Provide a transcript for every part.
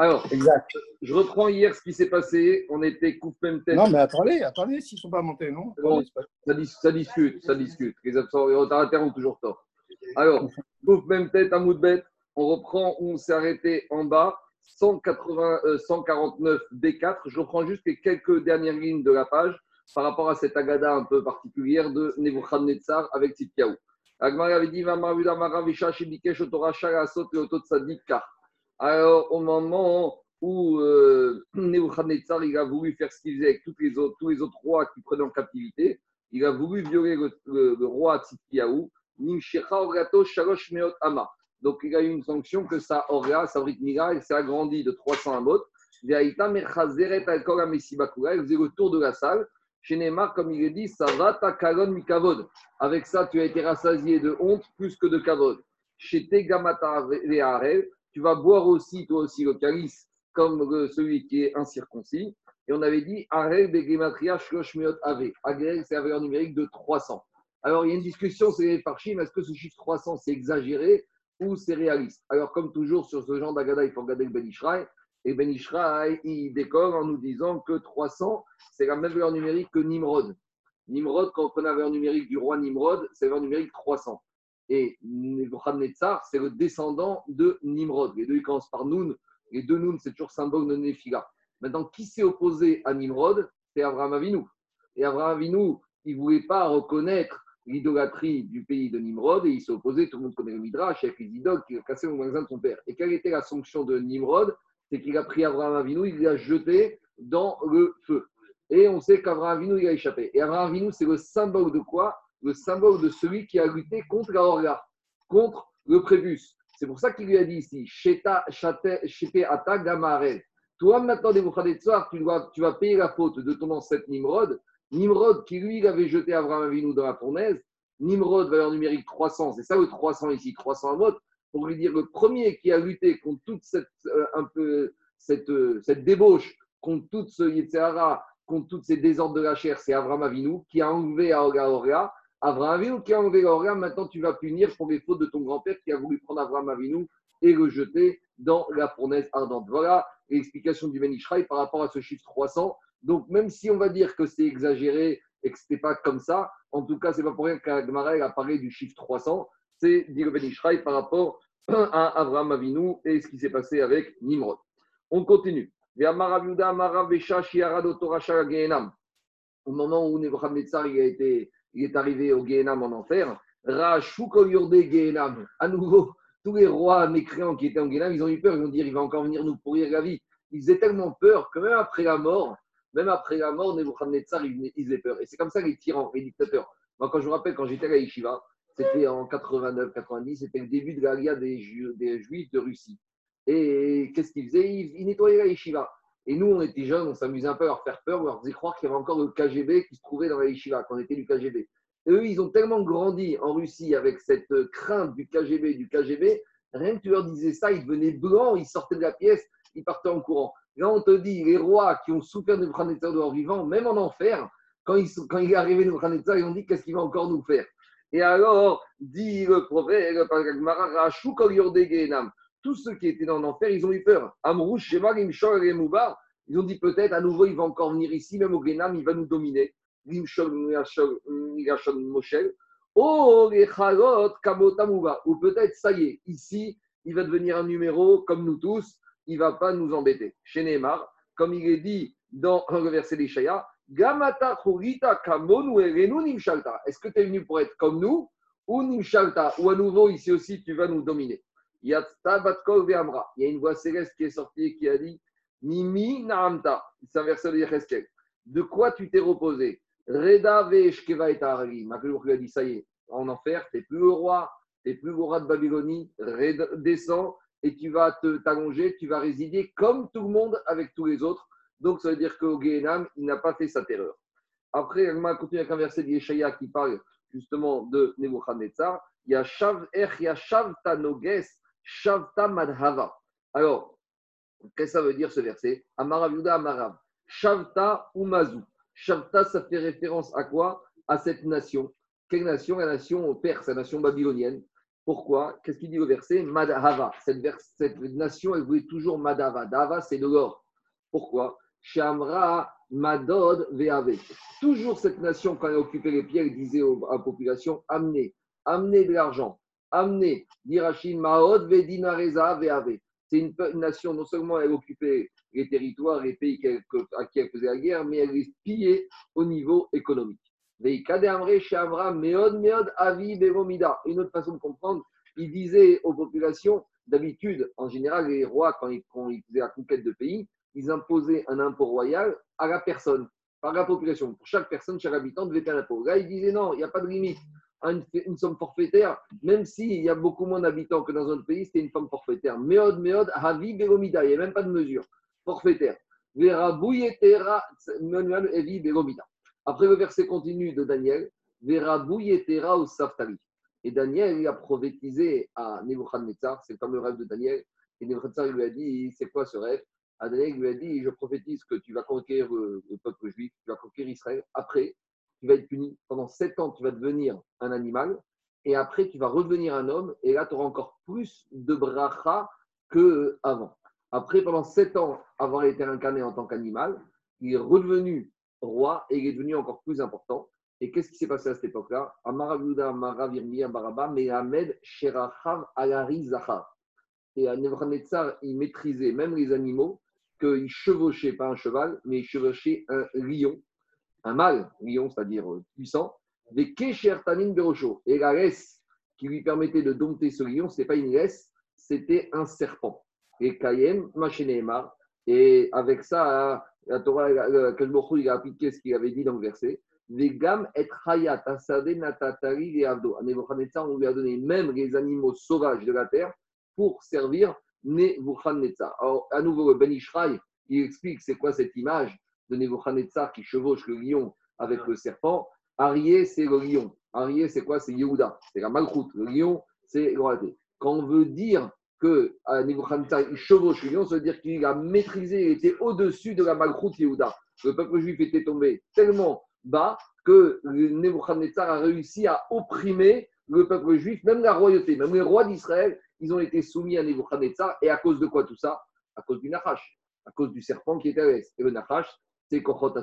Alors, Exact. je reprends hier ce qui s'est passé. On était coupe même tête. Non, mais attendez, attendez, s'ils ne sont pas montés, non? Bon. Ça, dis- ça discute, ça discute. Les absents, retardataires ont toujours tort. Alors, coupe même tête à Moudbet. On reprend où on s'est arrêté en bas. 180, euh, 149 B4. Je reprends juste les quelques dernières lignes de la page par rapport à cette agada un peu particulière de Nebuchadnezzar avec Tzidkiaou. Agmar avait dit Vamaruda Maravisha Shibikesh Otoracha Asot Sadik Kar. Alors, au moment où euh, Nebuchadnezzar il a voulu faire ce qu'il faisait avec toutes les autres, tous les autres rois qui prenaient en captivité, il a voulu violer le, roi Tzidkiaou, Shalosh Meot Ama. Donc, il a eu une sanction que sa Oria, sa Mila, elle s'est agrandie de 300 amot. Mesibakura, elle faisait le tour de la salle. Chez Neymar, comme il est dit, ça va ta kalon mikavod. Avec ça, tu as été rassasié de honte plus que de kavod. Chez Tegamata Veharel, tu vas boire aussi, toi aussi, le calice, comme le- celui qui est incirconcis. Et on avait dit, Arel Begematria Shlosh Meot Ave. Agrel, c'est la valeur numérique de 300. Alors, il y a une discussion, c'est les parchim, est-ce que ce chiffre 300, c'est exagéré ou c'est réaliste? Alors, comme toujours, sur ce genre d'agada, il faut regarder le Ben Ishraï. Et Ben Ishraï, il décore en nous disant que 300, c'est la même valeur numérique que Nimrod. Nimrod, quand on prenait la valeur numérique du roi Nimrod, c'est la valeur numérique 300. Et Nebuchadnezzar, c'est le descendant de Nimrod. Les deux, ils commencent par Noun. Les deux Noun, c'est toujours symbole de Néphila. Maintenant, qui s'est opposé à Nimrod? C'est Abraham Avinu. Et Abraham Avinu, il ne voulait pas reconnaître l'idolâtrie du pays de Nimrod et il s'est opposé, tout le monde connaît le Midrash, avec les idoles qui a cassé le magasin de son père. Et quelle était la sanction de Nimrod? C'est qu'il a pris Abraham Avinu, il l'a jeté dans le feu. Et on sait qu'Abraham Avinu, il a échappé. Et Abraham Avinu, c'est le symbole de quoi? Le symbole de celui qui a lutté contre la Orga, contre le prépuce. C'est pour ça qu'il lui a dit ici, Sheta, Ata Gamarel. Toi, maintenant, Nebuchadnezzar, tu, dois, tu vas payer la faute de ton ancêtre Nimrod. Nimrod, qui lui, il avait jeté Abraham Avinu dans la fournaise. Nimrod, valeur numérique 300, c'est ça le 300 ici, 300 mot, pour lui dire le premier qui a lutté contre toute cette, euh, un peu, cette, euh, cette débauche, contre toute ce Yetzirah, contre tous ces désordres de la chair, c'est Abraham Avinu qui a enlevé Aoga Oria. Abraham Avinu qui a enlevé Oria, maintenant tu vas punir pour les fautes de ton grand-père qui a voulu prendre Abraham Avinu et le jeter dans la fournaise ardente. Voilà l'explication du Ben Ishraï par rapport à ce chiffre 300. Donc, même si on va dire que c'est exagéré et que ce n'était pas comme ça, en tout cas, c'est pas pour rien qu'Agmara a parlé du chiffre 300. C'est dit le Ben Ishraï par rapport à Abraham Avinu et ce qui s'est passé avec Nimrod. On continue. Au moment où Nebuchadnezzar a été, il est arrivé au Gehenam en enfer, Rachouko Yorde Gehenam, à nouveau, tous les rois mécréants qui étaient en Gehenam, ils ont eu peur, ils ont dit il va encore venir nous pourrir la vie. Ils faisaient tellement peur que même après la mort, même après la mort, Nebuchadnezzar, il, il faisait peur. Et c'est comme ça les tyrans, les dictateurs. Moi, quand je me rappelle, quand j'étais à la Yeshiva, c'était en 89-90, c'était le début de des, Ju- des Juifs de Russie. Et qu'est-ce qu'ils faisaient? Ils, ils nettoyaient la yeshiva. Et nous, on était jeunes, on s'amusait un peu à leur faire peur, on leur faisait croire qu'il y avait encore le KGB qui se trouvait dans la yeshiva, qu'on était du KGB. Et eux, ils ont tellement grandi en Russie avec cette crainte du KGB, du KGB, rien que tu leur disais ça, ils devenaient blancs, ils sortaient de la pièce, ils partaient en courant. Là, on te dit, les rois qui ont souffert de Nebuchadnezzar de vivant, même en enfer, quand il est arrivé Nebuchadnezzar, ils ont dit, qu'est-ce qu'il va encore nous faire? Et alors, dit le prophète, tous ceux qui étaient dans l'enfer, ils ont eu peur. Amrouche, Shema, Rimshol, Remoubar, ils ont dit peut-être à nouveau, il va encore venir ici, même au Guénam, il va nous dominer. Rimshol, Migashol, Moshel. Oh, les. Ou peut-être, ça y est, ici, il va devenir un numéro comme nous tous, il va pas nous embêter. Chez Neymar, comme il est dit dans le verset Gamata, Kamonu, Erenu, Nimshalta. Est-ce que tu es venu pour être comme nous ou Nimshalta? Ou à nouveau, ici aussi, tu vas nous dominer. Il y a une voix céleste qui est sortie et qui a dit Mimi Naamta. C'est un verset de. De quoi tu t'es reposé? Reda Ve'eshkeva et Aragi. Maklour lui a dit Ça y est, en enfer, tu n'es plus le roi, tu n'es plus le roi de Babylonie. Descends et tu vas te t'allonger, tu vas résider comme tout le monde avec tous les autres. Donc ça veut dire qu'au Gehenam, il n'a pas fait sa terreur. Après, elle m'a continué avec un verset d'Yeshaya qui parle justement de Nebuchadnezzar. Il y a Shav Er, il y a Shavta Noges, Shavta Madhava. Alors, qu'est-ce que ça veut dire ce verset? Amarav Yuda Amarav. Shavta Umazu. Shavta, ça fait référence à quoi? À cette nation. Quelle nation? La nation perse, la nation babylonienne. Pourquoi? Qu'est-ce qu'il dit au verset? Madhava. Cette, nation, elle voulait toujours Madhava. Dava, c'est de l'or. Pourquoi? Shamra Madod Veave. Toujours cette nation, quand elle occupait les pierres, elle disait à la population amenez, amenez de l'argent, amenez, Dirachim Maod Vedinareza Veave. C'est une, nation, non seulement elle occupait les territoires, les pays à qui elle faisait la guerre, mais elle les pillait au niveau économique. Une autre façon de comprendre, il disait aux populations, d'habitude, en général, les rois, quand ils, faisaient la conquête de pays, ils imposaient un impôt royal à la personne, par la population. Pour chaque personne, chaque habitant devait payer un impôt. Là, ils disaient non, il n'y a pas de limite une, somme forfaitaire, même s'il y a beaucoup moins d'habitants que dans un autre pays, c'était une somme forfaitaire. Meod, meod, havi, beromida, il n'y a même pas de mesure forfaitaire. Vera bouyetera, evi, beromida. Après le verset continue de Daniel, Vera bouyetera ou saftali. Et Daniel, il a prophétisé à Nebuchadnezzar, c'est le fameux rêve de Daniel. Et Nebuchadnezzar lui a dit C'est quoi ce rêve? À Daniel, lui a dit Je prophétise que tu vas conquérir le, peuple juif, tu vas conquérir Israël. Après, tu vas être puni. Pendant sept ans, tu vas devenir un animal. Et après, tu vas redevenir un homme. Et là, tu auras encore plus de bracha qu'avant. Après, pendant sept ans, avoir été incarné en tant qu'animal, il est redevenu roi et il est devenu encore plus important. Et qu'est-ce qui s'est passé à cette époque-là? Amaravuda, Maravirmi, Baraba, Mehamed, Sherachav, Alari, Zahar. Et à Nebuchadnezzar, il maîtrisait même les animaux, qu'il chevauchait pas un cheval, mais il chevauchait un lion, un mâle lion, c'est-à-dire euh, puissant, des Berocho. Et la laisse qui lui permettait de dompter ce lion, ce n'était pas une laisse, c'était un serpent. Et Kayem, Machénémar. Et avec ça, la Torah, il a appliqué ce qu'il avait dit dans le verset. Vegam et Hayat, Asade, Natatari et Avdo. On lui a donné même les animaux sauvages de la terre pour servir Nebuchadnezzar. Alors, à nouveau, Ben Ishraï, il explique c'est quoi cette image de Nebuchadnezzar qui chevauche le lion avec le serpent. Arié, c'est le lion. Arié, c'est quoi? C'est Yehuda. C'est la malchoute. Le lion, c'est royauté. Quand on veut dire que Nebuchadnezzar il chevauche le lion, ça veut dire qu'il a maîtrisé, il était au-dessus de la malchoute Yehuda. Le peuple juif était tombé tellement bas que Nebuchadnezzar a réussi à opprimer le peuple juif, même la royauté, même les rois d'Israël, ils ont été soumis à Nebuchadnezzar. Et à cause de quoi tout ça? À cause du Nachash, à cause du serpent qui était à l'est. Et le Nachash, c'est Kochot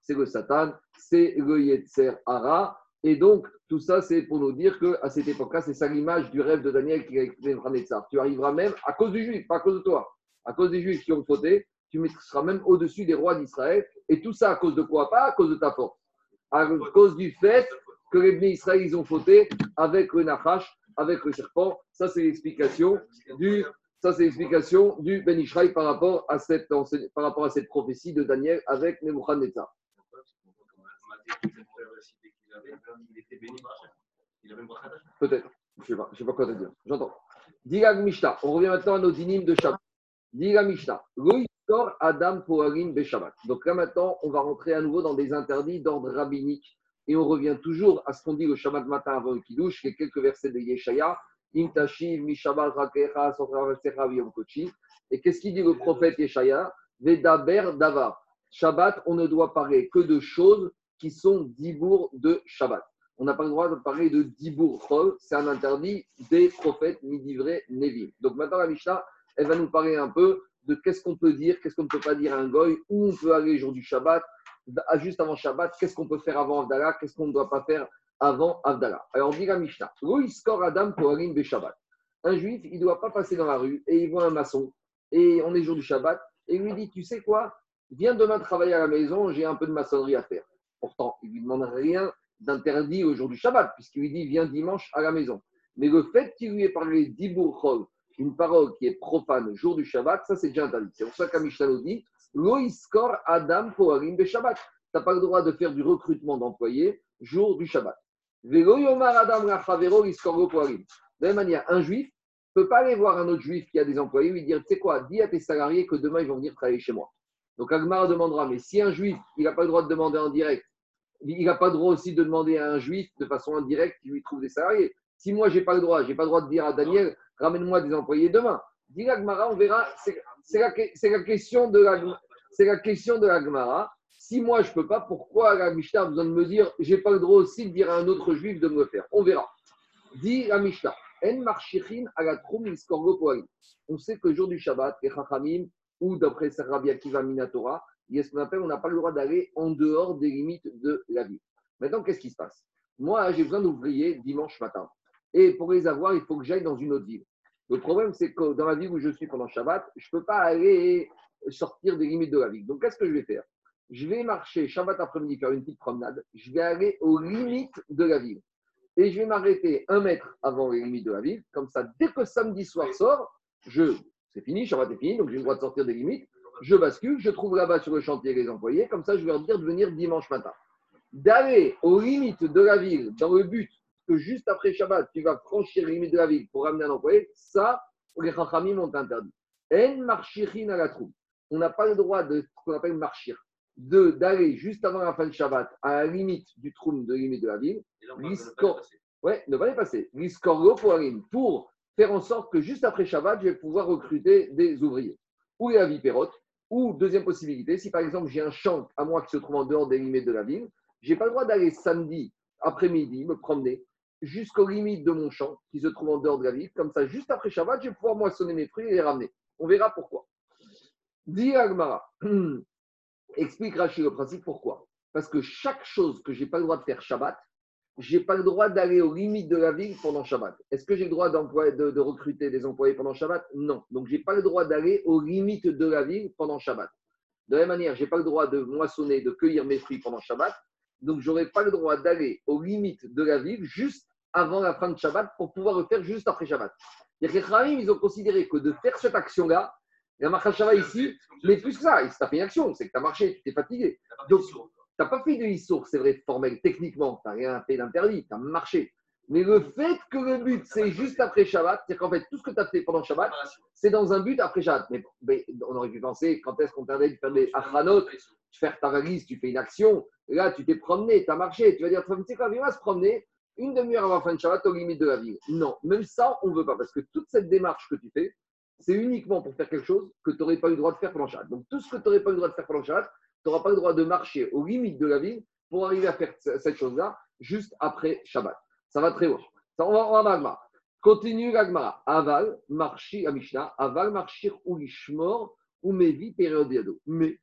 c'est le Satan, c'est le Yetzer Hara. Et donc, tout ça, c'est pour nous dire qu'à cette époque-là, c'est ça l'image du rêve de Daniel qui a écrit Nebuchadnezzar. Tu arriveras même, à cause du juif, pas à cause de toi, à cause des juifs qui ont fauté, tu seras même au-dessus des rois d'Israël. Et tout ça à cause de quoi? Pas à cause de ta force. À cause du fait que les bénis Israël, ils ont fauté avec le Nachash, avec le serpent. Ça, c'est l'explication du, ça, c'est l'explication du Ben Israël par rapport à cette, par rapport à cette prophétie de Daniel avec Nebuchadnezzar. Peut-être. Je ne sais pas, quoi te dire. J'entends. Diga Mishta. On revient maintenant à nos dynimes de Shabbat. Diga Mishta. Adam Beshabbat. Donc là maintenant, on va rentrer à nouveau dans des interdits d'ordre rabbinique et on revient toujours à ce qu'on dit le Shabbat matin avant le Kiddush, les quelques versets de Yeshaya. Et qu'est-ce qu'il dit le prophète Yeshaya? Vedaber Davar. Shabbat, on ne doit parler que de choses qui sont dibour de Shabbat. On n'a pas le droit de parler de dibour c'est un interdit des prophètes Midivre Nevim. Donc maintenant, la Mishnah, elle va nous parler un peu de qu'est-ce qu'on peut dire, qu'est-ce qu'on ne peut pas dire à un goy, où on peut aller le jour du Shabbat, juste avant Shabbat, qu'est-ce qu'on peut faire avant Avdallah, qu'est-ce qu'on ne doit pas faire avant Avdallah. Alors, on dit la Mishnah, Adam Shabbat. Un juif, il ne doit pas passer dans la rue et il voit un maçon et on est jour du Shabbat et il lui dit, tu sais quoi, viens demain travailler à la maçon, j'ai un peu de maçonnerie à faire. Pourtant, il ne lui demande rien d'interdit au jour du Shabbat, puisqu'il lui dit viens dimanche à la maison. Mais le fait qu'il lui ait parlé d'Ibour une parole qui est profane jour du Shabbat, ça c'est déjà interdit. C'est pour ça qu'Amishnah nous dit Loiskor Adam Poarim be Shabbat. Tu n'as pas le droit de faire du recrutement d'employés jour du Shabbat. De la même manière, un juif ne peut pas aller voir un autre juif qui a des employés et lui dire Tu sais quoi, dis à tes salariés que demain ils vont venir travailler chez moi. Donc Agmar demandera, mais si un juif, il n'a pas le droit de demander en direct, il n'a pas le droit aussi de demander à un juif de façon indirecte qu'il lui trouve des salariés. Si moi, je n'ai pas le droit, je n'ai pas le droit de dire à Daniel, ramène-moi des employés demain. Dis Agmara, on verra. C'est la, la, question de la, la question de l'Agmara. Si moi, je ne peux pas, pourquoi la Mishnah a besoin de me dire, je n'ai pas le droit aussi de dire à un autre juif de me le faire? On verra. Dis la Mishnah. En marchichin à la On sait que le jour du Shabbat, les Chachamim, ou d'après Rabbi Akiva Minatora, il y a ce qu'on appelle, on n'a pas le droit d'aller en dehors des limites de la ville. Maintenant, qu'est-ce qui se passe? Moi, j'ai besoin d'ouvriers dimanche matin. Et pour les avoir, il faut que j'aille dans une autre ville. Le problème, c'est que dans la ville où je suis pendant Shabbat, je ne peux pas aller sortir des limites de la ville. Donc, qu'est-ce que je vais faire? Je vais marcher Shabbat après-midi, faire une petite promenade. Je vais aller aux limites de la ville. Et je vais m'arrêter un mètre avant les limites de la ville. Comme ça, dès que samedi soir sort, je, c'est fini, Shabbat est fini, donc j'ai le droit de sortir des limites. Je bascule, je trouve là-bas sur le chantier les employés. Comme ça, je vais leur dire de venir dimanche matin. D'aller aux limites de la ville dans le but que juste après Shabbat, tu vas franchir les limites de la ville pour ramener un employé, ça, les Chachamim ont interdit. En marchirin à la troupe. On n'a pas le droit de ce qu'on appelle marchir, d'aller juste avant la fin de Shabbat à la limite du troum de limite de la ville. Ouais, ne pas passer. Pour faire en sorte que juste après Shabbat, je vais pouvoir recruter des ouvriers. Ou la viperote. Ou deuxième possibilité, si par exemple j'ai un champ à moi qui se trouve en dehors des limites de la ville, je n'ai pas le droit d'aller samedi après-midi me promener jusqu'aux limites de mon champ qui se trouve en dehors de la ville. Comme ça, juste après Shabbat, je vais pouvoir moissonner mes fruits et les ramener. On verra pourquoi. Dis Agmara, explique Rachid le principe pourquoi? Parce que chaque chose que je n'ai pas le droit de faire Shabbat, je n'ai pas le droit d'aller aux limites de la ville pendant Shabbat. Est-ce que j'ai le droit de, de, recruter des employés pendant Shabbat? Non. Donc, je n'ai pas le droit d'aller aux limites de la ville pendant Shabbat. De la même manière, je n'ai pas le droit de moissonner, de cueillir mes fruits pendant Shabbat. Donc, je n'aurai pas le droit d'aller aux limites de la ville juste avant la fin de Shabbat pour pouvoir le faire juste après Shabbat. Les ils ont considéré que de faire cette action-là, la Shabbat ici, mais plus que ça, tu as fait une action, c'est que tu as marché, tu t'es fatigué. Donc, tu n'as pas fait de issour, c'est vrai, formel, techniquement, tu n'as rien fait d'interdit, tu as marché. Mais le fait que le but, c'est juste après Shabbat, c'est qu'en fait, tout ce que tu as fait pendant Shabbat, c'est dans un but après Shabbat. Mais, on aurait pu penser, quand est-ce qu'on t'avait de faire des achranotes, faire ta valise, tu fais une action, là, tu t'es promené, tu as marché, tu vas dire, tu sais quoi, viens, se promener, une demi-heure avant la fin de Shabbat aux limites de la ville. Non, même ça, on ne veut pas, parce que toute cette démarche que tu fais, c'est uniquement pour faire quelque chose que tu n'aurais pas eu le droit de faire pendant Shabbat. Donc tout ce que tu n'aurais pas eu le droit de faire pendant Shabbat, tu n'auras pas le droit de marcher aux limites de la ville pour arriver à faire cette chose-là juste après Shabbat. Ça va très haut. Ça, on va, on va Continue l'agmara. Aval, marchi, à Mishnah, aval, marchir ou ishmor, ou mevi, périodiado. Mais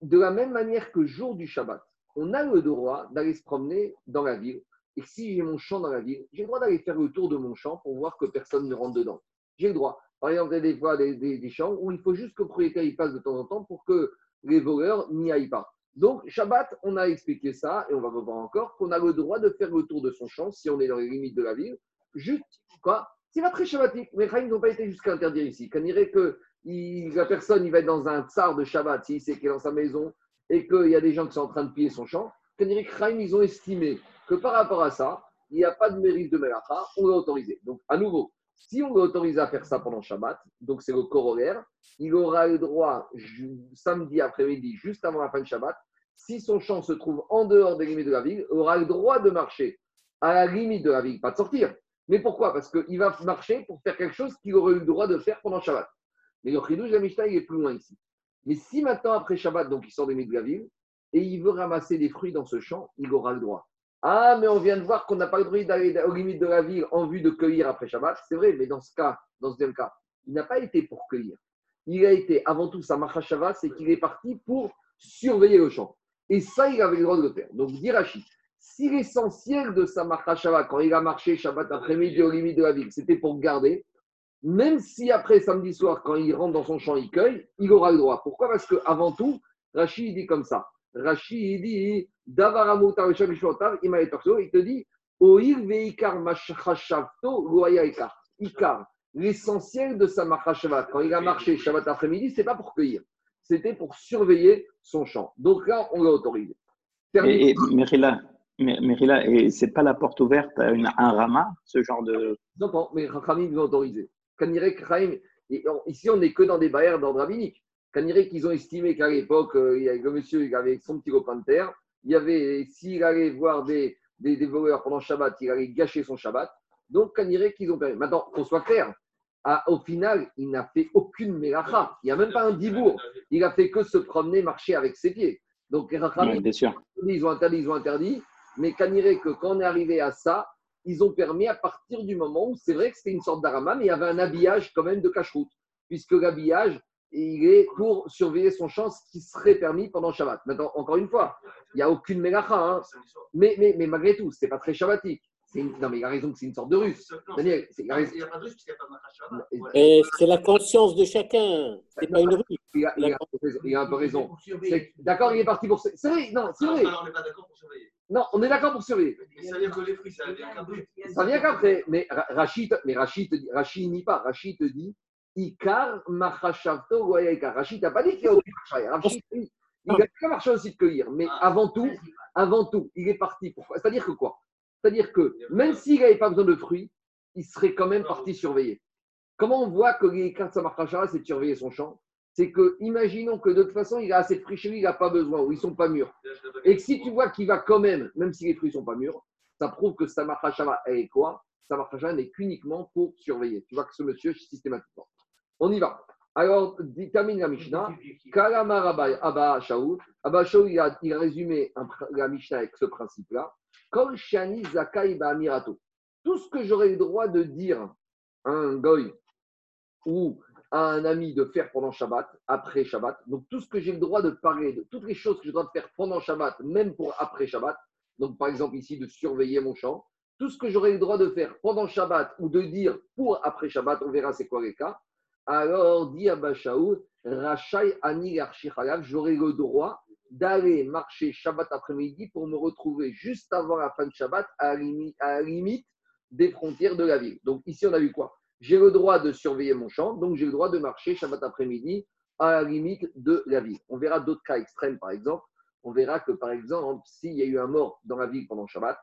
de la même manière que jour du Shabbat, on a le droit d'aller se promener dans la ville et si j'ai mon champ dans la ville, j'ai le droit d'aller faire le tour de mon champ pour voir que personne ne rentre dedans. J'ai le droit. Par exemple, il y a des fois des, champs où il faut juste que le propriétaire y passe de temps en temps pour que les voleurs n'y aillent pas. Donc, Shabbat, on a expliqué ça, et on va revoir encore, qu'on a le droit de faire le tour de son champ si on est dans les limites de la ville. Juste, quoi? C'est pas très shabbatique. Mais ils n'ont pas été jusqu'à interdire ici. Qu'on dirait que la personne, il va être dans un tsar de Shabbat, s'il sait qu'il est dans sa maison, et qu'il y a des gens qui sont en train de piller son champ. Qu'on dirait que ils ont estimé que par rapport à ça, il n'y a pas de mérite de Melacha, on l'a autorisé. Donc, à nouveau, si on l'a autorisé à faire ça pendant Shabbat, donc c'est le corollaire, il aura le droit samedi après-midi, juste avant la fin de Shabbat, si son champ se trouve en dehors des limites de la ville, aura le droit de marcher à la limite de la ville, pas de sortir. Mais pourquoi? Parce qu'il va marcher pour faire quelque chose qu'il aurait eu le droit de faire pendant Shabbat. Mais le chidouj de la Mishnah, il est plus loin ici. Mais si maintenant, après Shabbat, donc il sort des limites de la ville, et il veut ramasser des fruits dans ce champ, il aura le droit. Ah, mais on vient de voir qu'on n'a pas le droit d'aller aux limites de la ville en vue de cueillir après Shabbat. C'est vrai, mais dans ce cas, dans ce deuxième cas, il n'a pas été pour cueillir. Il a été, avant tout, sa Shabbat, c'est qu'il est parti pour surveiller le champ. Et ça, il avait le droit de le faire. Donc, Dirachi, si l'essentiel de sa Shabbat, quand il a marché Shabbat après-midi aux limites de la ville, c'était pour garder, même si après samedi soir, quand il rentre dans son champ, il cueille, il aura le droit. Pourquoi? Parce qu'avant tout, Rachid dit comme ça. Rachid dit il m'a il te dit Ikar, l'essentiel de sa Shabbat, quand il a marché Shabbat après-midi, c'est pas pour cueillir, c'était pour surveiller son champ. Donc là, on l'a autorisé. Et, et Mérila, et c'est pas la porte ouverte à une, un rama, ce genre de. Non, non mais Rachamim l'a autorisé. Ici, on n'est que dans des barrières d'ordre rabbinique. dirait qu'ils ont estimé qu'à l'époque, euh, le monsieur il avait son petit copain de terre, il y avait, s'il allait voir des, des, voleurs pendant Shabbat, il allait gâcher son Shabbat. Donc, dirait qu'ils ont permis. Maintenant, qu'on soit clair, au final, il n'a fait aucune mélacha. Il n'y a même pas un dibour. Il a fait que se promener, marcher avec ses pieds. Donc, les ils ont interdit, ils ont interdit. Mais dirait que quand on est arrivé à ça, ils ont permis à partir du moment où c'est vrai que c'était une sorte d'arama, mais il y avait un habillage quand même de cache-route, puisque l'habillage, il est pour surveiller son champ, ce qui serait permis pendant Shabbat. Maintenant, encore une fois, il n'y a aucune mélacha, hein. mais, mais, mais malgré tout, ce n'est pas très shabbatique. Non, mais il a raison que c'est une sorte de russe. Daniel, il n'y a pas de russe puisqu'il n'y a pas de Et c'est la conscience de chacun. C'est pas une russe. Il a, il, a, un peu raison. D'accord, il est parti pour. C'est vrai, non, c'est vrai. Alors, on n'est pas d'accord pour surveiller. Non, on est d'accord pour surveiller. Mais ça vient que les fruits, ça vient qu'après. Ça vient qu'après. Mais Rachid, mais Rachid, Rachid n'y pas. Rachid te dit Ikar Machashavto Goyaka. Rachid n'a pas dit qu'il y a aucune Rachid, il a pas marché aussi de cueillir. Mais ah. avant tout, avant tout, il est parti. Pourquoi C'est-à-dire que quoi? C'est-à-dire que même s'il n'avait pas besoin de fruits, il serait quand même parti surveiller. Comment on voit que cartes Samarkachara, c'est de surveiller son champ? C'est que, imaginons que de toute façon, il a assez de fruits chez lui, il n'a pas besoin, ou ils ne sont pas mûrs. Et que si tu vois qu'il va quand même, même si les fruits ne sont pas mûrs, ça prouve que Samarkachara est quoi? Samarkachara n'est qu'uniquement pour surveiller. Tu vois que ce monsieur, systématiquement. On y va. Alors, termine la Mishnah. Kalamar Abba Shaoul. Abba Shaoul, il a, résumé la Mishnah avec ce principe-là. Kol Shani Zakai Mirato. Tout ce que j'aurais le droit de dire à un goy ou à un ami de faire pendant Shabbat, après Shabbat, donc tout ce que j'ai le droit de parler, de toutes les choses que j'ai le droit de faire pendant Shabbat, même pour après Shabbat, donc par exemple ici de surveiller mon champ, tout ce que j'aurais le droit de faire pendant Shabbat ou de dire pour après Shabbat, on verra c'est quoi les cas, alors dit Abba Shaoud, Rachai Ani j'aurais le droit d'aller marcher Shabbat après-midi pour me retrouver juste avant la fin de Shabbat à la, limite, des frontières de la ville. Donc ici, on a vu quoi? J'ai le droit de surveiller mon champ, donc j'ai le droit de marcher Shabbat après-midi à la limite de la ville. On verra d'autres cas extrêmes, par exemple. On verra que, par exemple, s'il y a eu un mort dans la ville pendant Shabbat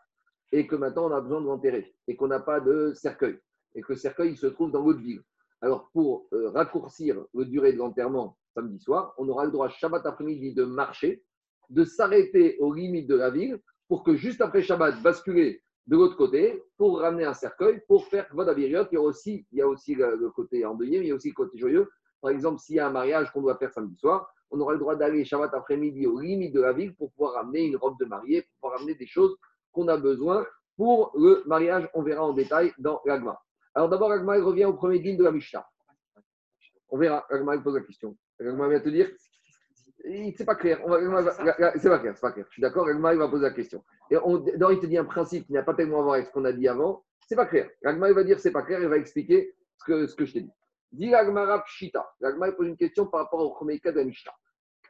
et que maintenant on a besoin de l'enterrer et qu'on n'a pas de cercueil et que le cercueil se trouve dans l'autre ville. Alors, pour euh, raccourcir la durée de l'enterrement samedi soir, on aura le droit Shabbat après-midi de marcher, de s'arrêter aux limites de la ville pour que juste après Shabbat, basculer de l'autre côté pour ramener un cercueil pour faire Vodabiriot. Il y a aussi, il y a aussi le, côté endeuillé, mais il y a aussi le côté joyeux. Par exemple, s'il y a un mariage qu'on doit faire samedi soir, on aura le droit d'aller Shabbat après-midi aux limites de la ville pour pouvoir ramener une robe de mariée, pour pouvoir ramener des choses qu'on a besoin pour le mariage. On verra en détail dans l'Agma. Alors d'abord, l'Agma revient au premier digne de la Mishnah. On verra. L'Agma pose la question. L'Agma vient te dire c'est pas clair. C'est pas clair, c'est pas clair. Je suis d'accord, Ragma, il va poser la question. Et on, il te dit un principe qui n'a pas tellement à voir avec ce qu'on a dit avant. C'est pas clair. Ragma, il va dire c'est pas clair, il va expliquer ce que, ce que je t'ai dit. Dis Ragmara Pshita. Ragma, il pose une question par rapport au premier cas de la Mishnah.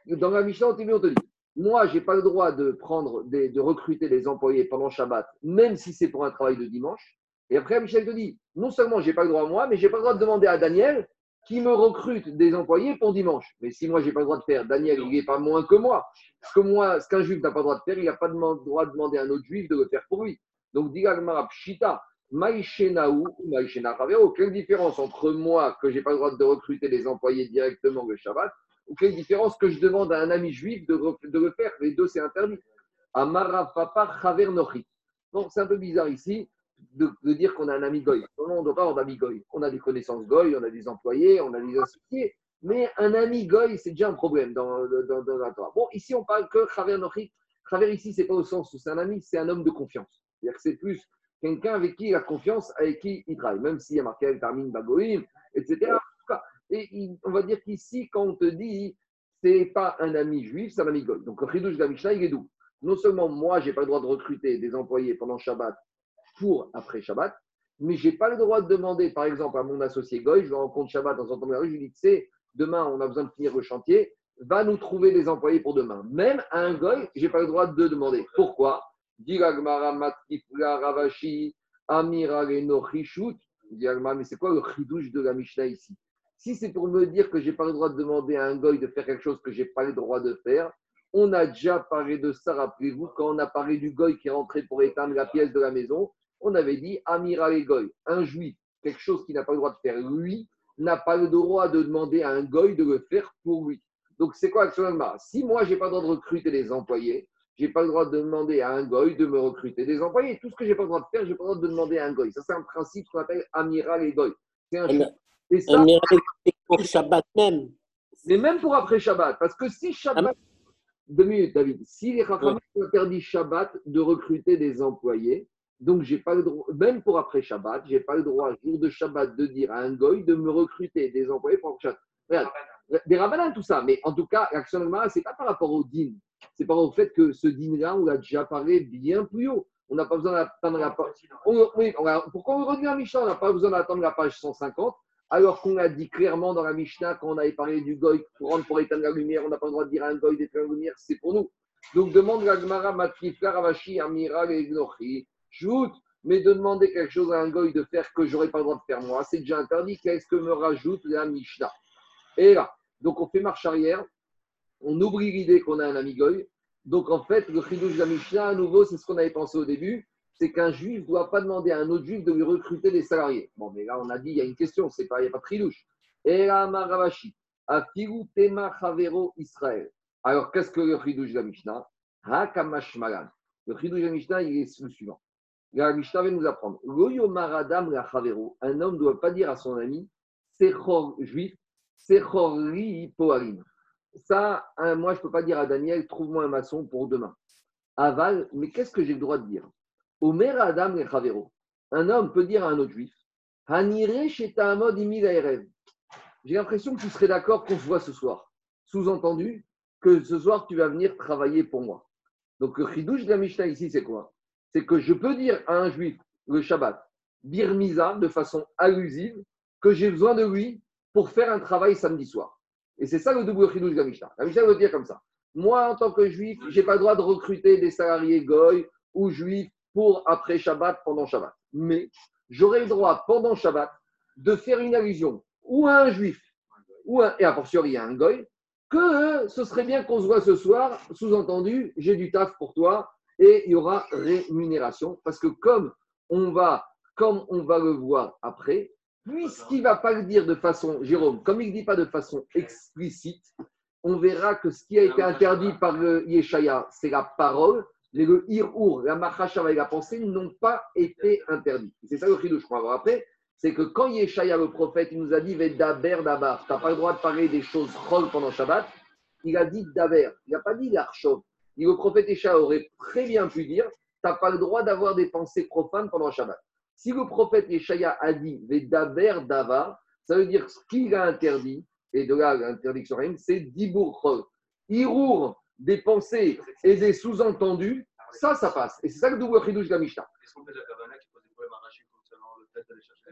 Dans la Mishnah, on te dit, moi, je n'ai pas le droit de prendre, de recruter des employés pendant Shabbat, même si c'est pour un travail de dimanche. Et après, Michel te dit, non seulement je n'ai pas le droit moi, mais je n'ai pas le droit de demander à Daniel qui me recrute des employés pour dimanche. Mais si moi, je n'ai pas le droit de faire, Daniel, il n'est pas moins que moi. Ce que moi, ce qu'un juif n'a pas le droit de faire, il n'a pas le droit de demander à un autre juif de le faire pour lui. Donc, Digagmara Pshita, Maïchenaou ou Maïchena quelle différence entre moi, que je n'ai pas le droit de recruter des employés directement le Shabbat, ou quelle différence que je demande à un ami juif de, de le faire? Les deux, c'est interdit. Amara Papa Chaver Nochi. Donc, c'est un peu bizarre ici de, dire qu'on a un ami goy. Non, on doit pas avoir d'amis goy. On a des connaissances goy, on a des employés, on a des associés. Mais un ami goy, c'est déjà un problème dans, dans, la Bon, ici, on parle que Khaver Nochik. Khaver, ici, c'est pas au sens où c'est un ami, c'est un homme de confiance. C'est-à-dire que c'est plus quelqu'un avec qui il a confiance, avec qui il travaille. Même s'il y a marqué El Tarmin Bagoïm, etc. Et on va dire qu'ici, quand on te dit, c'est pas un ami juif, c'est un ami goy. Donc, le Khidouj de il est d'où Non seulement moi, j'ai pas le droit de recruter des employés pendant Shabbat pour après Shabbat. Mais je n'ai pas le droit de demander, par exemple, à mon associé Goy, je rencontre Shabbat dans un temps de rue, je lui dis, tu sais, demain, on a besoin de finir le chantier, va nous trouver des employés pour demain. Même à un Goy, je n'ai pas le droit de demander. Pourquoi? Mais c'est quoi le chidouche de la Mishnah ici? Si c'est pour me dire que je n'ai pas le droit de demander à un Goy de faire quelque chose que je n'ai pas le droit de faire, on a déjà parlé de ça, rappelez-vous, quand on a parlé du Goy qui est rentré pour éteindre la pièce de la maison, on avait dit Amira et Goy, un juif, quelque chose qu'il n'a pas le droit de faire lui, n'a pas le droit de demander à un Goy de le faire pour lui. Donc c'est quoi actuellement Si moi, je n'ai pas le droit de recruter des employés, je n'ai pas le droit de demander à un Goy de me recruter des employés. Tout ce que je n'ai pas le droit de faire, je n'ai pas le droit de demander à un Goy. Ça, c'est un principe qu'on appelle Amiral et Goy. C'est un et ça, pour Shabbat même. Mais même pour après Shabbat. Parce que si Shabbat. Deux minutes, David. Si les Rachamim ont interdit Shabbat de recruter des employés, Donc, j'ai pas le droit, même pour après Shabbat, j'ai pas le droit, jour de Shabbat, de dire à un goy de me recruter des employés pour Shabbat. Regarde, des rabbins, tout ça. Mais en tout cas, l'action de ce n'est pas par rapport au din. C'est par rapport au fait que ce din-là, on l'a déjà parlé bien plus haut. On n'a pas besoin d'attendre la page. Oui, pourquoi on revient à Mishnah? On n'a pas besoin d'attendre la page 150, alors qu'on a dit clairement dans la Mishnah, quand on avait parlé du goy pour rendre pour éteindre la lumière, on n'a pas le droit de dire à un goy d'éteindre la lumière, c'est pour nous. Donc demande la Gemara, Matrifla, Ravashi, Amira, Egnochi. Mais de demander quelque chose à un goy de faire que j'aurais pas le droit de faire moi, c'est déjà interdit. Qu'est-ce que me rajoute la Mishnah? Et là, donc on fait marche arrière, on oublie l'idée qu'on a un ami goy. Donc en fait, le chidouche de la Mishnah, à nouveau, c'est ce qu'on avait pensé au début, c'est qu'un juif ne doit pas demander à un autre juif de lui recruter des salariés. Bon, mais là, on a dit, il y a une question, c'est pas, il n'y a pas de chidouche. Et là, Maravashi, Tema Chavero Israël. Alors, qu'est-ce que le chidouche de la Mishnah? Hakamashmalan. Le chidouche de la Mishnah, il est le suivant. La va nous apprendre. Un homme ne doit pas dire à son ami, Sechor juif, Sechori Poarim. Ça, moi, je ne peux pas dire à Daniel, trouve-moi un maçon pour demain. Aval, mais qu'est-ce que j'ai le droit de dire? Omer Adam et Chavero. Un homme peut dire à un autre juif, Hanire J'ai l'impression que tu serais d'accord qu'on se voit ce soir. Sous-entendu, que ce soir, tu vas venir travailler pour moi. Donc, le chidouche de la Mishnah ici, c'est quoi? C'est que je peux dire à un juif le Shabbat, birmiza, de façon allusive, que j'ai besoin de lui pour faire un travail samedi soir. Et c'est ça le double chidouche de la Mishnah. La Mishnah veut dire comme ça. Moi, en tant que juif, je n'ai pas le droit de recruter des salariés goy ou juifs pour après Shabbat, pendant Shabbat. Mais j'aurai le droit, pendant Shabbat, de faire une allusion ou à un juif, ou un, et a fortiori à un goy, que ce serait bien qu'on se voit ce soir, sous-entendu, j'ai du taf pour toi, et il y aura rémunération parce que comme on va, comme on va le voir après, puisqu'il ne va pas le dire de façon, Jérôme, comme il ne dit pas de façon explicite, on verra que ce qui a été interdit par le Yeshaya, c'est la parole, mais le Hir'ur, la Machashava et la pensée n'ont pas été interdits. C'est ça le chidouche qu'on va voir après, c'est que quand Yeshaya, le prophète, il nous a dit Vedaber Dabar, tu n'as pas le droit de parler des choses chol pendant Shabbat, il a dit Daber, il n'a pas dit l'Archov le prophète Isha aurait très bien pu dire Tu n'as pas le droit d'avoir des pensées profanes pendant Shabbat. Si le prophète Yeshaya a dit Vedaber Dava, ça veut dire ce qu'il a interdit, et de là l'interdiction c'est Dibour. Irour des pensées et des sous-entendus, ça, ça passe. Et c'est ça le double de la Mishnah.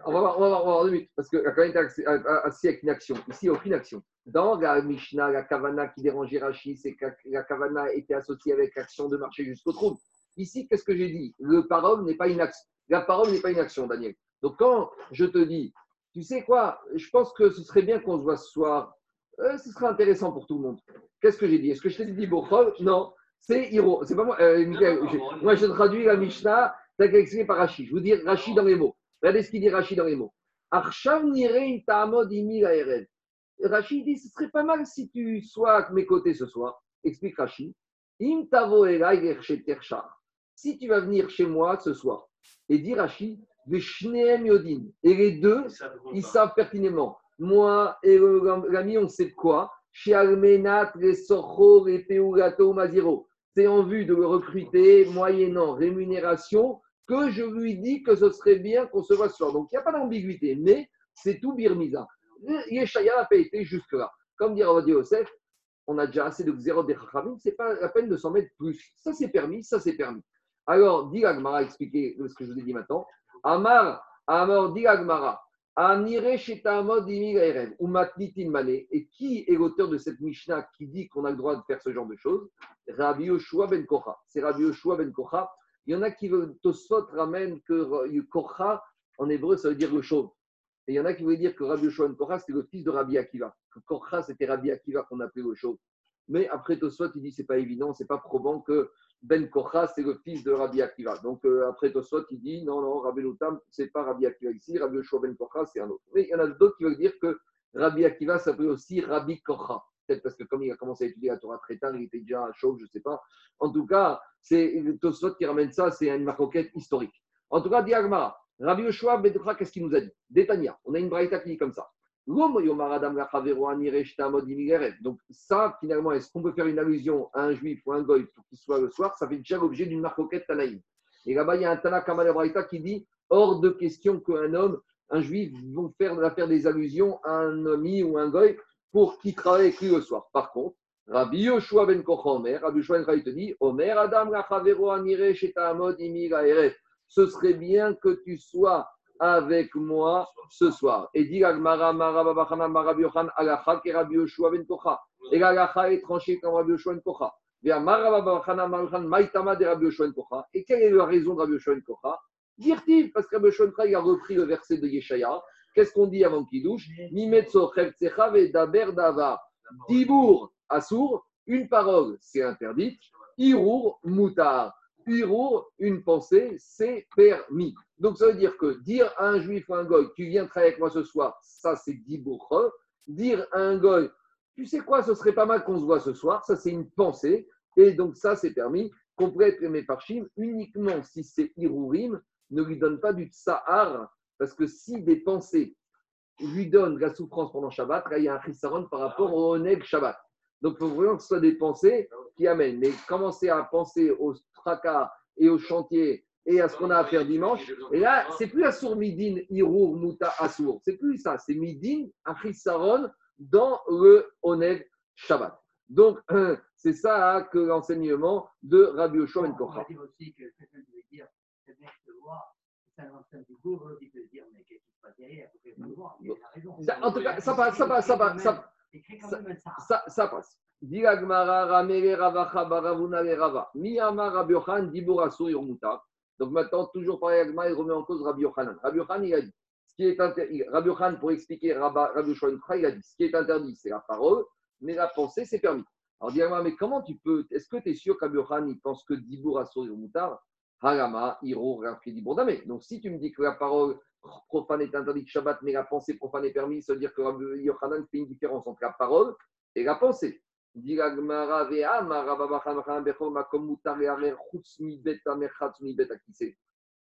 On va, voir, on va voir, on va voir deux minutes, parce que la Kavana est assis avec une action. Ici, il n'y a aucune action. Dans la Mishnah, la Kavana qui dérangeait Rachid, c'est que la Kavana était associée avec l'action de marcher jusqu'au trou. Ici, qu'est-ce que j'ai dit? Le parole n'est pas une action. La parole n'est pas une action, Daniel. Donc, quand je te dis, tu sais quoi, je pense que ce serait bien qu'on se voit ce soir. Euh, ce serait intéressant pour tout le monde. Qu'est-ce que j'ai dit? Est-ce que je t'ai dit Bochol Non, c'est Hiro. C'est pas moi. Euh, moi, je traduis la Mishnah, t'as expliqué par Rachid. Je vous dis Rachid dans les mots. Regardez ce qu'il dit Rachid dans les mots. Rachid dit ce serait pas mal si tu sois à mes côtés ce soir. Explique Rachid. Si tu vas venir chez moi ce soir, et dit Rachid, et les deux, ils savent pertinemment. Moi et l'ami, on sait de quoi. Chez Almenat, les Sochor et Peugato Maziro. C'est en vue de le recruter moyennant rémunération que je lui dis que ce serait bien qu'on se voit ce soir. Donc, il n'y a pas d'ambiguïté, mais c'est tout birmiza. Yeshaya n'a pas été jusque-là. Comme dit Ravadi Yosef, on a déjà assez de zéro des chachamim, ce n'est pas la peine de s'en mettre plus. Ça, c'est permis, ça, c'est permis. Alors, dit Agmara, expliquez ce que je vous ai dit maintenant. Amar, Amar, dit Agmara, Amire Shetamod ou Matnitin Mane. Et qui est l'auteur de cette Mishnah qui dit qu'on a le droit de faire ce genre de choses? Rabbi Yoshua ben Kocha. C'est Rabbi Yoshua ben Kocha il y en a qui veulent, Tosfot ramène que Korcha, en hébreu, ça veut dire le chauve. Et il y en a qui veulent dire que Rabbi Yoshua ben Korcha, c'était le fils de Rabbi Akiva. Que Korcha, c'était Rabbi Akiva qu'on appelait le chauve. Mais après Tosfot, il dit c'est pas évident, c'est pas probant que Ben Korcha, c'est le fils de Rabbi Akiva. Donc euh, après Tosfot, il dit non, non, Rabbi Loutam, c'est pas Rabbi Akiva ici, Rabbi Yoshua Ben Korcha, c'est un autre. Mais il y en a d'autres qui veulent dire que Rabbi Akiva s'appelle aussi Rabbi Korcha peut-être parce que comme il a commencé à étudier la Torah très tard, il était déjà chauve, je ne sais pas. En tout cas, c'est Tosfot qui ramène ça, c'est une maroquette historique. En tout cas, Diagmara, Rabbi Yoshua Bedra, qu'est-ce qu'il nous a dit? Détania, on a une braïta qui dit comme ça. Donc ça, finalement, est-ce qu'on peut faire une allusion à un juif ou un goy pour qu'il soit le soir? Ça fait déjà l'objet d'une marcoquette tanaïm. Et là-bas, il y a un Tanakh Braïta qui dit hors de question qu'un homme, un juif, vont faire, faire des allusions à un ami ou un goy pour qu'il travaille avec lui le soir. Par contre, Rabbi Yoshua ben Kocha Omer, Rabbi Yoshua ben te dit Omer Adam Rachavero Anire Shetamod Imira Ce serait bien que tu sois avec moi ce soir. Et dit Agmara Marababachana Marabi Yochan Alacha que Rabbi Yoshua ben Kocha. Et l'Alacha est tranché comme Rabbi Yoshua ben Kocha. Et quelle est la raison de Rabbi Yoshua ben Kocha? Dire-t-il, parce que Rabbi Yoshua ben il a repris le verset de Yeshaya. Qu'est-ce qu'on dit avant qu'il douche Mimetso Daber Davar. Dibour Assour, une parole, c'est interdite. Irour, moutar. Irour, une pensée, c'est permis. Donc ça veut dire que dire à un juif ou un goy, tu viens travailler avec moi ce soir, ça c'est dibour. Dire à un goy, tu sais quoi, ce serait pas mal qu'on se voit ce soir, ça c'est une pensée. Et donc ça c'est permis. Qu'on pourrait être par Chim uniquement si c'est irourim, ne lui donne pas du tsahar, parce que si des pensées lui donnent la souffrance pendant Shabbat, là il y a un chisaron par rapport au oneg Shabbat. Donc, il faut vraiment que ce soit des pensées qui amènent. Mais commencer à penser au tracas et au chantier et à ce qu'on a à faire dimanche, et là, c'est plus Assour Midin, Irour, Muta, Assour. C'est plus ça. C'est Midin, Saron dans le Oneg Shabbat. Donc, c'est ça que l'enseignement de Rabbi Yoshua Ben Kocha. aussi que dire, c'est bien de voir, un enseignement du gouvernement qui peut dire, mais qu'est-ce qui se passe derrière? En tout cas, ça passe, ça passe, ça passe. Ça, ça, ça passe. Donc maintenant, toujours par Agma, il remet en cause Rabbi Yochanan. Rabbi Yochanan, il a dit, ce qui est interdit, Rabbi Yochanan, pour expliquer Rabbi Yochanan, il a dit, ce qui est interdit, c'est la parole, mais la pensée, c'est permis. Alors, dis mais comment tu peux, est-ce que tu es sûr Yochanan, il pense que Dibour Assour Mutar, Harama, Hiro, Dibour Donc, si tu me dis que la parole profane est interdite Shabbat, mais la pensée profane est permise, ça veut dire que Rabbi Yochanan fait une différence entre la parole et la pensée.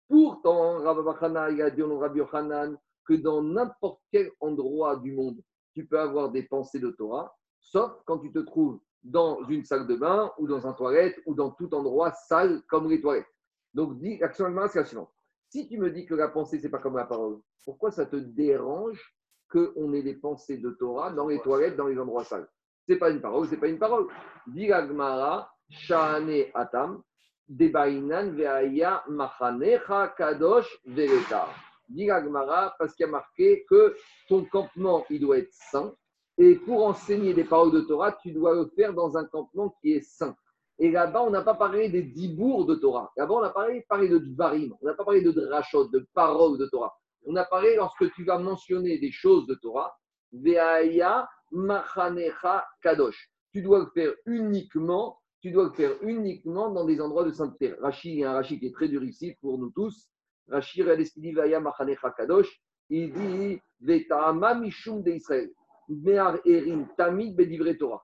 Pourtant, Rabbi Yochanan que dans n'importe quel endroit du monde, tu peux avoir des pensées de Torah, sauf quand tu te trouves dans une salle de bain ou dans un toilette ou dans tout endroit sale comme les toilettes. Donc, actuellement, c'est la. Si tu me dis que la pensée, c'est pas comme la parole, pourquoi ça te dérange qu'on ait des pensées de Torah dans les toilettes, dans les endroits sales? C'est pas une parole, c'est pas une parole. Diragmara, Shane Atam, Debainan Veaya Machanecha Kadosh Veleta. Diragmara, parce qu'il y a marqué que ton campement, il doit être saint. Et pour enseigner des paroles de Torah, tu dois le faire dans un campement qui est saint. Et là-bas, on n'a pas parlé des dibours de Torah. Là-bas, on a parlé, parlé de dvarim. On n'a pas parlé de drachot, de paroles de Torah. On a parlé lorsque tu vas mentionner des choses de Torah. Veaya machanecha kadosh. Tu dois le faire uniquement. Tu dois le faire uniquement dans des endroits de sainteté. Rachid, il y a un Rachid qui est très dur ici pour nous tous. Rachid, il Veaya machanecha kadosh. Il dit Vetama mishum de Israël. Me'ar erim tamid bedivre Torah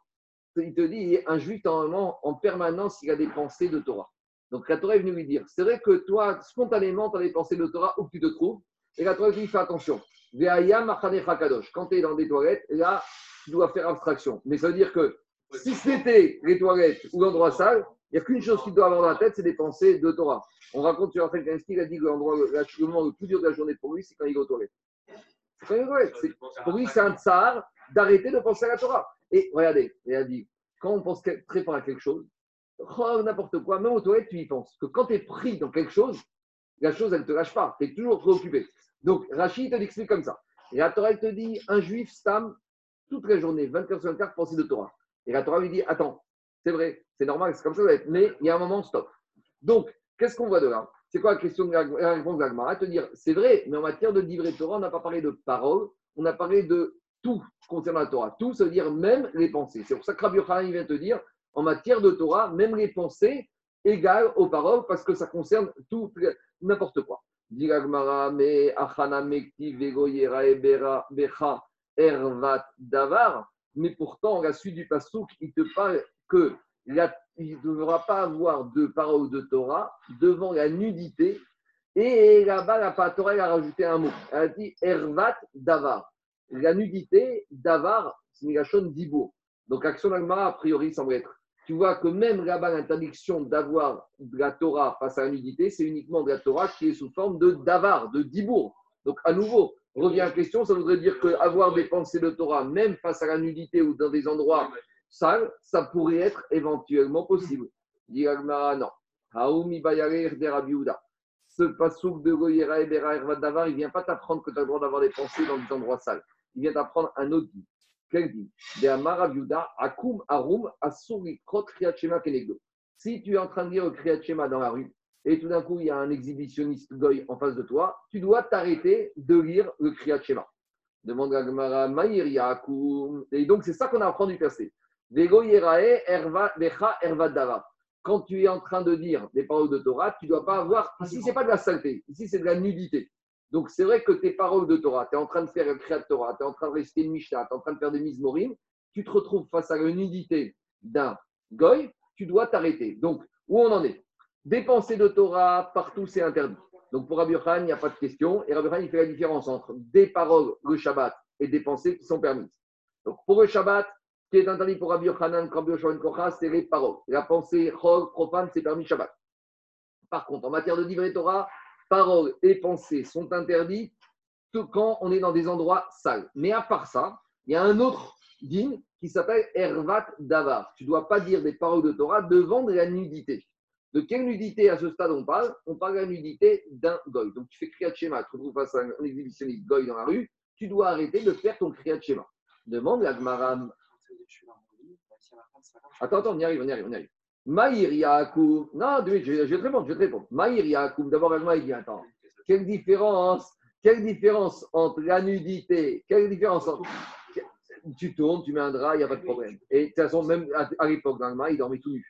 il te dit, un juif, normalement, en permanence, il a des pensées de Torah. Donc la Torah est venue lui dire, c'est vrai que toi, spontanément, tu as des pensées de Torah où tu te trouves. Et la Torah lui dit, fais attention. Quand tu es dans des toilettes, là, tu dois faire abstraction. Mais ça veut dire que si c'était les toilettes ou l'endroit sale, il n'y a qu'une chose qui doit avoir dans la tête, c'est des pensées de Torah. On raconte sur Raphaël Kansky, il a dit que l'endroit, le moment le plus dur de la journée pour lui, c'est quand il est aux toilettes. Pour lui, c'est un tsar d'arrêter de penser à la Torah. Et regardez, il a dit, quand on pense très fort à quelque chose, oh, n'importe quoi, même aux toilettes, tu y penses. Que quand tu es pris dans quelque chose, la chose, elle ne te lâche pas. Tu es toujours préoccupé. Donc, Rachid te l'explique comme ça. Et la Torah, elle te dit, un juif stam toute la journée, 24 sur 24, penser de Torah. Et la Torah lui dit, attends, c'est vrai, c'est normal, c'est comme ça, mais il y a un moment, stop. Donc, qu'est-ce qu'on voit de là? C'est quoi la question de la, réponse de l'Agmara Te dire, c'est vrai, mais en matière de livret Torah, on n'a pas parlé de parole, on a parlé de tout concernant la Torah. Tout, ça veut dire même les pensées. C'est pour ça que Rabbi Yochanan vient te dire, en matière de Torah, même les pensées égales aux paroles, parce que ça concerne tout, n'importe quoi. mais pourtant, la suite du pasouk, il te parle que il ne devra pas avoir de paroles de Torah devant la nudité. Et là-bas, la Torah a rajouté un mot. Elle a dit Ervat Davar la nudité d'Avar, c'est d'Ibo. Donc, action d'Agmara, a priori, semble être tu vois que même là-bas, l'interdiction d'avoir de la Torah face à la nudité, c'est uniquement de la Torah qui est sous forme de davar, de dibour. Donc, à nouveau, revient à la question, ça voudrait dire qu'avoir des pensées de Torah, même face à la nudité ou dans des endroits sales, ça pourrait être éventuellement possible. Dit non. Haoumi Ce pasouk de Goyera et Bera Davar, il ne vient pas t'apprendre que tu as le droit d'avoir des pensées dans des endroits sales. Il vient t'apprendre un autre dit. Quel dit Akum Arum Si tu es en train de dire le Kriyat dans la rue, et tout d'un coup, il y a un exhibitionniste goy en face de toi, tu dois t'arrêter de lire le Kriyat Shema. Demande à Gemara, Yakum. Et donc, c'est ça qu'on apprend du Dava quand tu es en train de dire des paroles de Torah, tu ne dois pas avoir. Ici, ce n'est pas de la saleté, ici, c'est de la nudité. Donc, c'est vrai que tes paroles de Torah, tu es en train de faire un créat de Torah, tu es en train de rester une Mishnah, tu es en train de faire des Mismorim, tu te retrouves face à la nudité d'un goy, tu dois t'arrêter. Donc, où on en est? Dépenser de Torah partout, c'est interdit. Donc, pour Rabbi Khan, il n'y a pas de question. Et Rabbi Khan, il fait la différence entre des paroles, le Shabbat, et des pensées qui sont permises. Donc, pour le Shabbat, ce qui est interdit pour Rabbi Yochanan, c'est les paroles. La pensée profane, c'est permis Shabbat. Par contre, en matière de livret Torah, paroles et pensées sont interdites quand on est dans des endroits sales. Mais à part ça, il y a un autre din qui s'appelle Ervat Davar. Tu ne dois pas dire des paroles de Torah devant de la nudité. De quelle nudité à ce stade on parle? On parle de la nudité d'un goy. Donc tu fais Kriyat Shema, tu te retrouves face à un exhibitionniste goy dans la rue, tu dois arrêter de faire ton Kriyat Shema. Demande la Gmaram Attends, attends, on y arrive, on y arrive, on y arrive. Maïr Yakoum. Non, je, je, te répondre, je te. Maïr d'abord, il dit attends, quelle différence, quelle différence entre la nudité, quelle différence entre. Tu tournes, tu mets un drap, il n'y a pas de problème. Et de toute façon, même à, l'époque, le il dormait tout nu.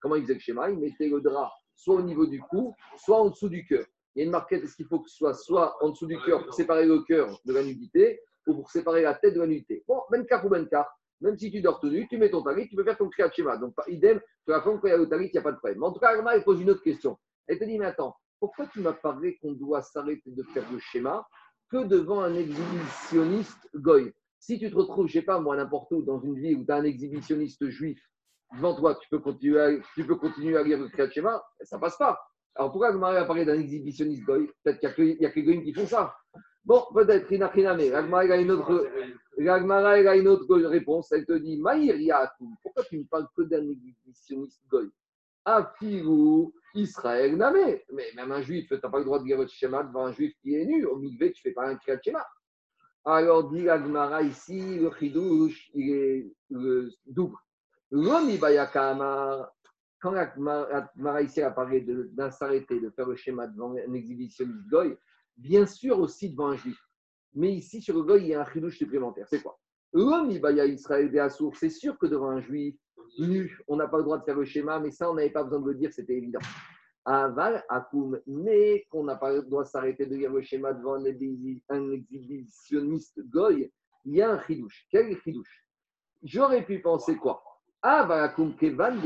Comment il faisait le schéma Il mettait le drap soit au niveau du cou, soit en dessous du cœur. Il y a une marquette, est-ce qu'il faut que ce soit soit en dessous du cœur pour séparer le cœur de la nudité, ou pour séparer la tête de la nudité? Bon, 24 ou 24, même si tu dors tenu, tu mets ton talit, tu peux faire ton kriyat shema. Donc, idem, tu vas quand il y a le talit, il n'y a pas de problème. en tout cas, Alma, elle pose une autre question. Elle te dit, mais attends, pourquoi tu m'as parlé qu'on doit s'arrêter de faire le schéma que devant un exhibitionniste goy? Si tu te retrouves, je ne sais pas, moi, n'importe où, dans une ville où tu as un exhibitionniste juif devant toi, tu peux continuer à, lire le kriyat shema, ça ne passe pas. Alors, pourquoi Alma a parlé d'un exhibitionniste goy Peut-être qu'il n'y a que les goyim qui font ça. Bon, peut-être, il a une autre. L'Agmara, a une autre réponse. Elle te dit Maïr pourquoi tu ne parles que d'un exhibitionniste goy? Afirou Israël Namé. Mais même un juif, tu n'as pas le droit de dire votre schéma devant un juif qui est nu. Au mikvé, tu ne fais pas un kriyat schéma. Alors, dit l'Agmara ici, le chidouche, il est le double. L'Omi quand l'Agmara ici a parlé d'un s'arrêter, de faire le schéma devant un exhibitionniste goy, bien sûr aussi devant un juif. Mais ici, sur le goy, il y a un chidouche supplémentaire. C'est quoi? L'homme, Israël des c'est sûr que devant un juif nu, on n'a pas le droit de faire le schéma, mais ça, on n'avait pas besoin de le dire, c'était évident. Aval, Akoum, mais qu'on n'a pas le droit de s'arrêter de lire le schéma devant un, exhibitionniste goy, il y a un chidouche. Quel chidouche? J'aurais pu penser quoi? Aval, Akoum, Kevan,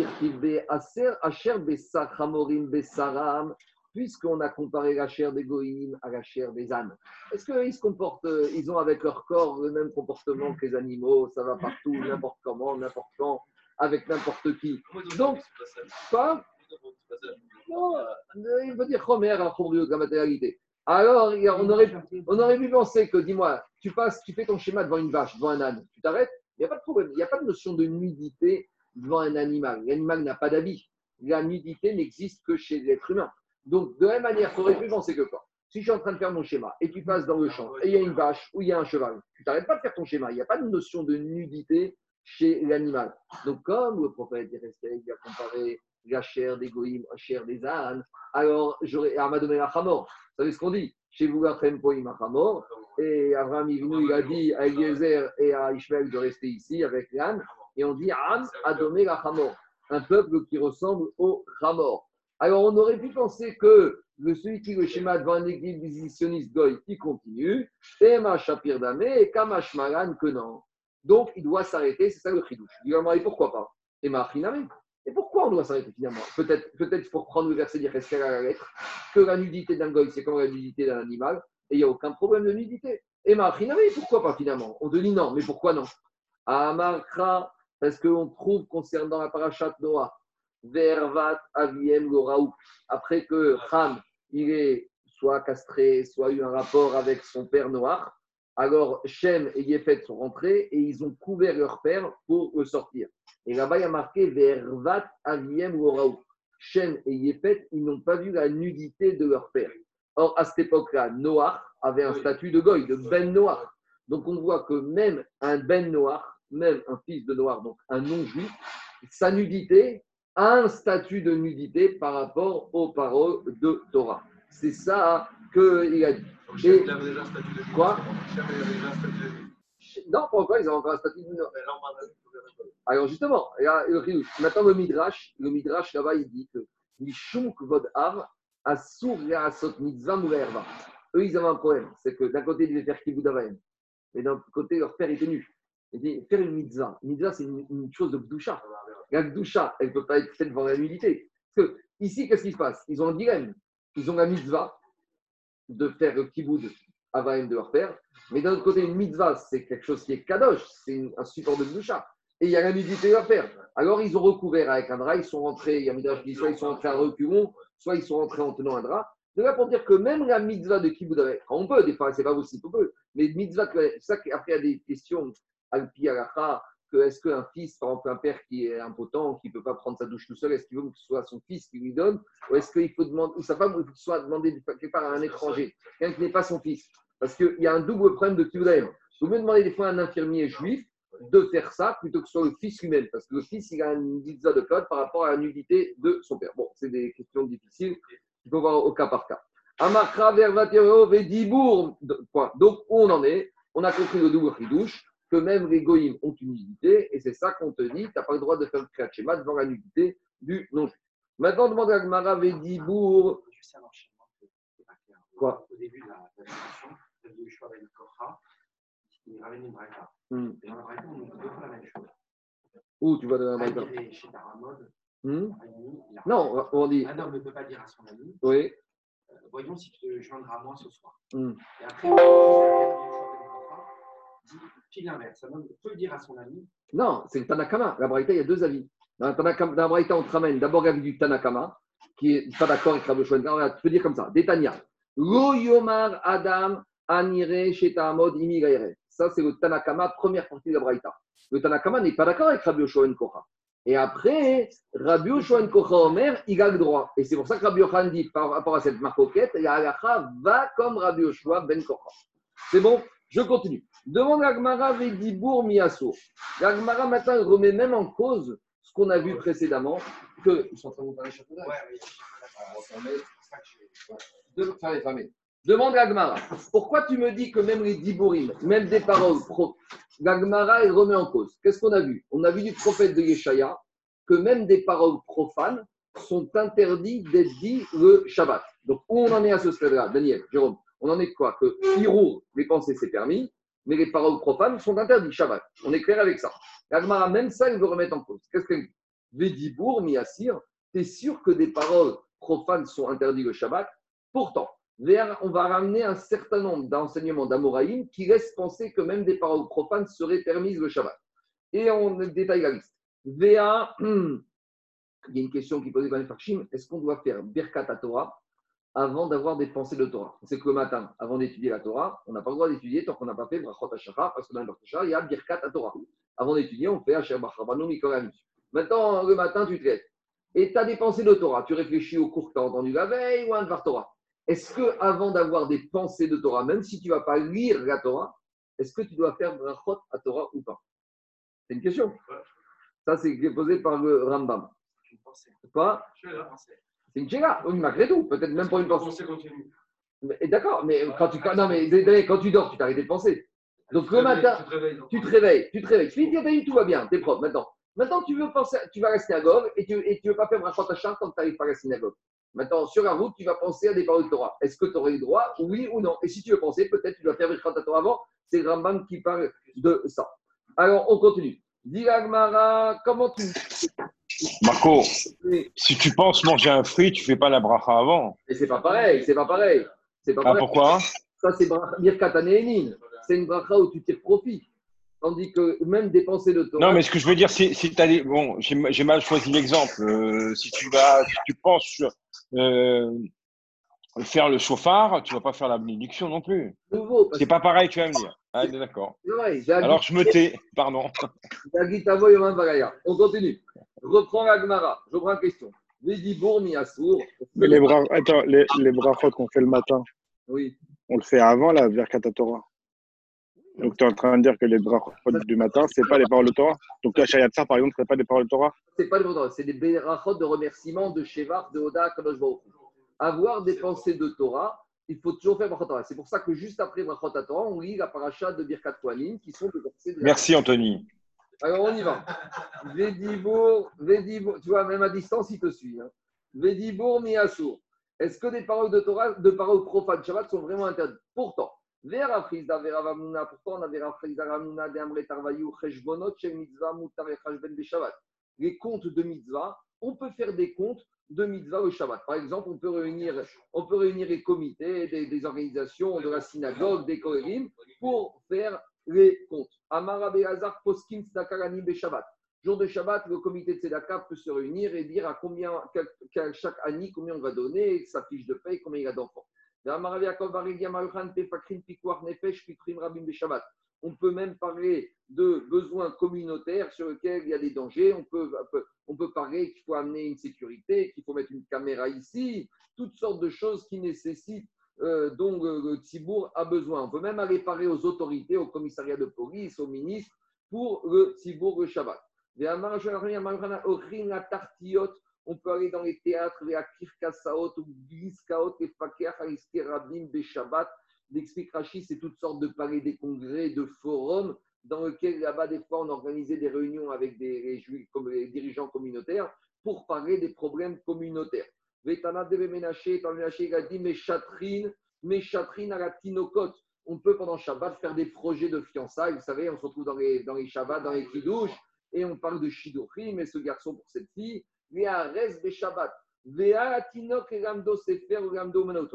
Aser, Asher, Bessar, Hamorim, Bessaram, puisqu'on a comparé la chair des à la chair des ânes, est-ce qu'ils se comportent, euh, ils ont avec leur corps le même comportement que les animaux Ça va partout, n'importe comment, n'importe quand, avec n'importe qui. Donc, quoi non, il veut dire Homer de la matérialité. Alors, on aurait, on aurait pu penser que, dis-moi, tu passes, tu fais ton schéma devant une vache, devant un âne, tu t'arrêtes, il n'y a pas de problème, il n'y a pas de notion de nudité devant un animal. L'animal n'a pas d'habit. La nudité n'existe que chez l'être humain. Donc, de la même manière, tu aurais pu penser que quoi Si je suis en train de faire mon schéma et tu passes dans le champ et il y a une vache ou il y a un cheval, tu t'arrêtes pas de faire ton schéma. Il n'y a pas de notion de nudité chez l'animal. Donc, comme le prophète il a comparé la chair des goïms la chair des ânes, alors j'aurais Amadomé Achamor. Vous savez ce qu'on dit? Chez vous, Achamor. Et Abraham il a dit à Eliezer et à Ishmael de rester ici avec l'âne. Et on dit Am Adomé Achamor. Un peuple qui ressemble au Ramor. Alors, on aurait pu penser que le, celui qui le schéma devant un exhibitionniste goy, il continue, et ma shapir damé, et kamash malan que non. Donc, il doit s'arrêter, c'est ça le chidouche. Et pourquoi pas Et ma Et pourquoi on doit s'arrêter finalement? Peut-être peut pour prendre le verset dire à la lettre que la nudité d'un goy, c'est comme la nudité d'un animal, et il n'y a aucun problème de nudité. Et ma pourquoi pas finalement? On te dit non, mais pourquoi non? Amarkra, Parce qu'on trouve concernant la parachat Noah, Vervat Aviem Goraou, après que Ham, il est soit castré, soit eu un rapport avec son père Noah, alors Shem et Yefet sont rentrés et ils ont couvert leur père pour le sortir. Et là-bas, il y a marqué Vervat Aviem Goraou. Shem et Yefet, ils n'ont pas vu la nudité de leur père. Or, à cette époque-là, Noah avait un statut de goy, de Ben Noah. Donc, on voit que même un Ben Noah, même un fils de Noir, donc un non-juif, sa nudité un statut de nudité par rapport aux paroles de Torah. C'est ça qu'il a dit. Et- il avait déjà un statut de juif. Quoi? Shem avait déjà un statut de juif. Non, encore, ils ont encore un statut de là, pas. Alors justement, il y a le. Maintenant, le Midrash, le Midrash là-bas, il dit que Mishum Kvod Av, Asur Asot Mitzvah Moulerva. Eux, ils avaient un problème. C'est que d'un côté, ils devaient faire Kibbutz Avayim. Mais d'un côté, leur père était nu. Il dit faire une mitzvah. Une mitzvah, c'est une, une chose de Gdusha. La Gdusha, elle ne peut pas être faite devant la nudité. Parce que ici, qu'est-ce qui se passe? Ils ont un dilemme. Ils ont la mitzvah de faire le Kibbutz Avayim de leur père. Mais d'un autre côté, une mitzvah, c'est quelque chose qui est kadosh. C'est un support de Gdusha et il y a la nudité de leur père. Alors ils ont recouvert avec un drap, ils sont rentrés, il y a Midrash qui dit soit ils sont rentrés à reculons, soit ils sont rentrés en tenant un drap. De là pour dire que même la mitzvah de Avayim, quand on peut, des fois c'est pas possible, on peut, mais mitzvah, c'est ça qu'après il y a des questions, Alpi est-ce qu'un fils, par exemple un père qui est impotent, qui ne peut pas prendre sa douche tout seul, est-ce qu'il veut que ce soit son fils qui lui donne, ou est-ce qu'il faut demander, ou sa femme, il faut que soit demandé quelque un étranger, quelqu'un qui n'est pas son fils? Parce qu'il y a un double problème de Avayim. Vous me demandez des fois à un infirmier juif, de faire ça plutôt que ce soit le fils lui-même, parce que le fils, il a une mitzvah de code par rapport à la nudité de son père. Bon, c'est des questions difficiles, il faut voir au cas par cas. Amakra vervatero vedibour. Point. Donc, où on en est? On a compris le double ridouche, que même les goïms ont une nudité, et c'est ça qu'on te dit, tu n'as pas le droit de faire le kriyat devant la nudité du non-juif. Maintenant, demande à Gmara vedibour. Juste un enchaînement n'est pas clair. Quoi Au début de la, discussion, Rabbi Yoshua ben Korcha, il ramène une braïta. Hmm. Et dans la braïta, on nous dit deux fois la même chose. Où tu vas de la braïta chez Taramod, Hmm Aïe, il a- Non, on dit. Un homme ne peut pas dire à son ami Oui. euh, Voyons si tu te joindras à moi ce soir. Hmm. Et après, Korcha pile dire à son ami Non, c'est le Tanakama. La Braïta, il y a deux avis. Dans la, Tanakama, dans la Braïta, on te ramène d'abord l'avis du Tanakama, qui n'est pas d'accord avec Rabbi Tu peux dire comme ça. Détania. Lo Adam anire shetamod. Ça, c'est le Tanakama, première partie de la Braïta. Le Tanakama n'est pas d'accord avec Rabbi Yoshua ben Kocha. Et après, Rabbi Yoshua ben Kocha Omer, il a le droit. Et c'est pour ça que Rabbi Yochanan dit, par rapport à cette marcoquette, la halacha va comme Rabbi Yoshua ben Kocha. C'est bon? Je continue. Demande à Gmara Vedibour Gemara maintenant elle remet même en cause ce qu'on a vu précédemment, que ils sont en train de De-. Demande à Gmara, pourquoi tu me dis que même les Diborim, même des paroles, pro, elle remet en cause. Qu'est-ce qu'on a vu? On a vu du prophète de Yeshaya que même des paroles profanes sont interdites d'être dites le Shabbat. Donc où on en est à ce stade-là, Daniel, Jérôme On en est quoi Que Hirour, les pensées c'est permis, mais les paroles profanes sont interdites Shabbat. On est clair avec ça. La Gemara, même ça, il veut remettre en cause. Qu'est-ce qu'elle dit Védibour, Miassir, tu es sûr que des paroles profanes sont interdites le Shabbat Pourtant, on va ramener un certain nombre d'enseignements d'Amoraïm qui laissent penser que même des paroles profanes seraient permises le Shabbat. Et on détaille la liste. VA, il y a une question qui est posée par les Farshim est-ce qu'on doit faire Birkat Torah avant d'avoir des pensées de Torah On sait que le matin, avant d'étudier la Torah, on n'a pas le droit d'étudier tant qu'on n'a pas fait Brachot HaShachar, parce que dans le Brachot HaShachar, il y a Birkat à Torah. Avant d'étudier, on fait Asher Bachabanu Mikolam. Maintenant, le matin, tu te lèves. Et tu as des pensées de Torah. Tu réfléchis au cours que tu as entendu la veille ou à un Dvar Torah. Est-ce que avant d'avoir des pensées de Torah, même si tu ne vas pas lire la Torah, est-ce que tu dois faire Brachot à Torah ou pas? C'est une question. Ça, c'est posé par le Rambam. Pas? C'est une oui, malgré tout. Peut-être même pas une pensée. Continue. D'accord, mais quand tu, non, mais quand tu dors, tu t'arrêtes de penser. Donc le matin, Tu te réveilles. tu te réveilles, tu te réveilles. Tu finis tout va bien, t'es propre maintenant. Maintenant, tu veux penser, tu vas à la synagogue et tu et tu veux pas faire Brachot Hachar quand tu n'arrives pas à la synagogue. Maintenant, sur la route, tu vas penser à des paroles de Torah. Est-ce que tu aurais le droit, oui ou non? Et si tu veux penser, peut-être tu dois faire Brachot Torah avant. C'est Rambam qui parle de ça. Alors, on continue. Dis comment tu. Marco, si tu penses manger un fruit, tu fais pas la bracha avant. Et c'est pas pareil, c'est pas pareil. C'est pas Ah, pareil. pourquoi? Ça, c'est Birkat. C'est une bracha où tu tires profit. Tandis que même dépenser de Torah. Non, mais ce que je veux dire, c'est si tu as. Bon, j'ai mal choisi l'exemple. Euh, si tu vas, si tu penses sur, euh, faire le chauffard, tu vas pas faire la bénédiction non plus. C'est pas pareil, tu vas me dire. Ah, d'accord. Alors je me tais, pardon. On continue. Reprends la Gemara. Je reprends la question. Mais les bras, attends, les, les brachot qu'on fait le matin, Oui. on le fait avant la Birkat Torah. Donc tu es en train de dire que les brachot du matin, c'est pas les paroles de Torah? Donc la Shayatsa, par exemple, c'est pas des paroles de Torah? C'est pas des mots c'est des berachot de remerciement de Shevar, de Oda, Kadosh Baruch. Avoir des pensées de Torah, il faut toujours faire Brachot Torah. C'est pour ça que juste après Brachot Torah, on lit la paracha de Birkat Kohanim, qui sont des versets de la Merci Anthony. Alors on y va. Védibour, Védibour, tu vois, même à distance, il te suit. Hein. Védibour. Est-ce que des paroles de Torah, de paroles profanes Shabbat sont vraiment interdites? Pourtant, Vera Frizda, Vera Vamuna, pourtant on a Vera Frizda, Ramuna, de Amre Tarvayu, Cheshbonot, Shel Mitzvah, Mutar et Chashben Shabbat. Les comptes de mitzvah, on peut faire des comptes de mitzvah au Shabbat. Par exemple, on peut réunir, on peut réunir les comités, des, organisations de la synagogue, des kohérim, pour faire les comptes. Amara Be'azar Poskin Be Shabbat. Jour de Shabbat, le comité de Tzedakah peut se réunir et dire à combien, chaque année, combien on va donner, sa fiche de paie, combien il y a d'enfants. Amara Shabbat. On peut même parler de besoins communautaires sur lesquels il y a des dangers. On peut, on peut parler qu'il faut amener une sécurité, qu'il faut mettre une caméra ici, toutes sortes de choses qui nécessitent euh, dont euh, le a besoin. On peut même aller parler aux autorités, au commissariat de police, aux ministres, pour le Tzibour le Shabbat. On peut aller dans les théâtres, les les Shabbat. L'explique Rashi, c'est toutes sortes de palais des congrès, de forums, dans lesquels là-bas, des fois, on organisait des réunions avec des, les dirigeants communautaires pour parler des problèmes communautaires. Dans le Menaché, il a dit Meshatrine, Meshatrine à la Tinokot. On peut pendant Shabbat faire des projets de fiançailles. Vous savez, on se retrouve dans les, dans les Shabbats, dans les Kiddush, et on parle de Shidochim, et ce garçon pour cette fille. Vea Res Be Shabbat. On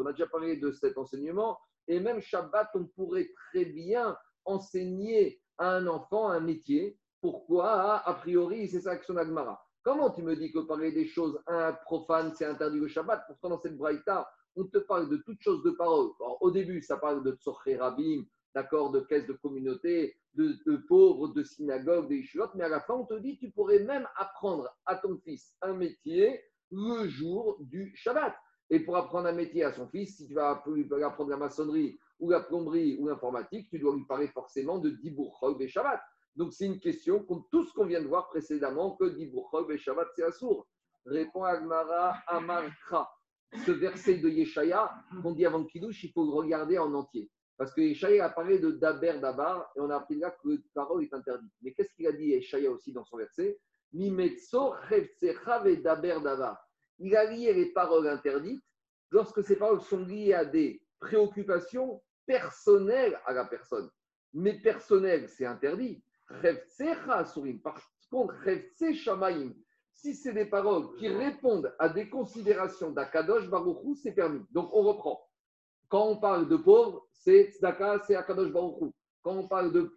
a déjà parlé de cet enseignement. Et même Shabbat, on pourrait très bien enseigner à un enfant un métier. Pourquoi? A priori, c'est ça action Agmara. Comment tu me dis que parler des choses profanes, c'est interdit le Shabbat? Pourtant, dans cette braïta, on te parle de toutes choses de parole. Au début, ça parle de Tzorché Rabim, d'accord, de caisses de communauté, de, pauvres, de synagogues, des yeshivot, mais à la fin, on te dit tu pourrais même apprendre à ton fils un métier le jour du Shabbat. Et pour apprendre un métier à son fils, si tu vas lui apprendre la maçonnerie ou la plomberie ou l'informatique, tu dois lui parler forcément de Dibour et Shabbat. Donc c'est une question, comme tout ce qu'on vient de voir précédemment, que Dibour et Shabbat, c'est assourd. Répond Agmara Amarkra. Ce verset de Yeshaya, qu'on dit avant Kiddush, il faut le regarder en entier. Parce que Yeshaya a parlé de Daber Dabar, et on a appris là que la parole est interdite. Mais qu'est-ce qu'il a dit Yeshaya aussi dans son verset? Mimetso Daber Dabar. Il a lié les paroles interdites lorsque ces paroles sont liées à des préoccupations personnelles à la personne. Mais personnelles, c'est interdit. Par contre, si c'est des paroles qui répondent à des considérations d'Akadosh Baruchou, c'est permis. Donc on reprend. Quand on parle de pauvres, c'est Tzedaka, c'est Akadosh Baruchou. Quand on parle de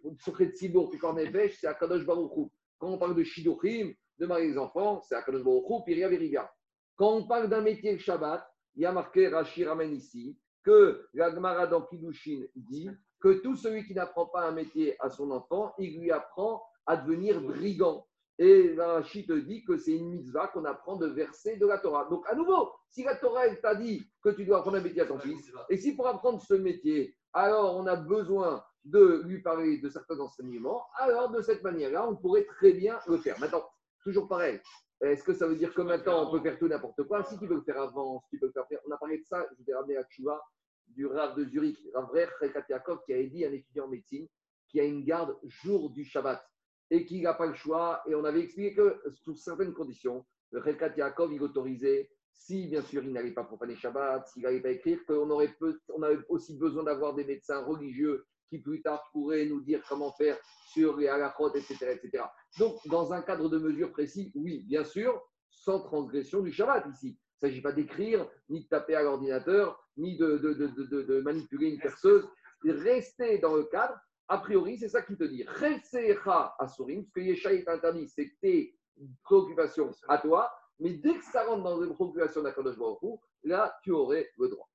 Sibour, puis quand Nefesh, c'est Akadosh Baruchou. Quand on parle de Shidochim, de marier les enfants, c'est Akadosh Baruchou, puis Riga. Quand on parle d'un métier le Shabbat, il y a marqué, Rashi ramène ici, que la Gemara dans Kiddushin dit que tout celui qui n'apprend pas un métier à son enfant, il lui apprend à devenir brigand. Et Rashi te dit que c'est une mitzvah qu'on apprend de verser de la Torah. Donc, à nouveau, si la Torah elle t'a dit que tu dois apprendre un métier à ton fils, et si pour apprendre ce métier, alors on a besoin de lui parler de certains enseignements, alors de cette manière-là, on pourrait très bien le faire. Maintenant, toujours pareil. Est-ce que ça veut dire que maintenant on peut faire tout n'importe quoi Si tu peux le faire avant, si tu peux le faire. On a parlé de ça, je vais ramener à Tchouva, du Rav de Zurich, Rav Rer Yakov, qui a dit à un étudiant en médecine qui a une garde jour du Shabbat et qui n'a pas le choix. Et on avait expliqué que sous certaines conditions, le Rekat Yaakov, il autorisait, si bien sûr il n'allait pas profaner Shabbat, s'il n'allait pas écrire, qu'on aurait on avait aussi besoin d'avoir des médecins religieux qui plus tard pourraient nous dire comment faire sur les halachot, etc., etc. Donc, dans un cadre de mesure précis, oui, bien sûr, sans transgression du Shabbat ici. Il ne s'agit pas d'écrire, ni de taper à l'ordinateur, ni de, de, de, de, manipuler une perceuse. Rester dans le cadre a priori, c'est ça qu'il te dit. Chesecha asurim, ce que Yeshaï est interdit, c'est tes préoccupations à toi, mais dès que ça rentre dans les préoccupations d'Akadosh Baruch là, tu aurais le droit.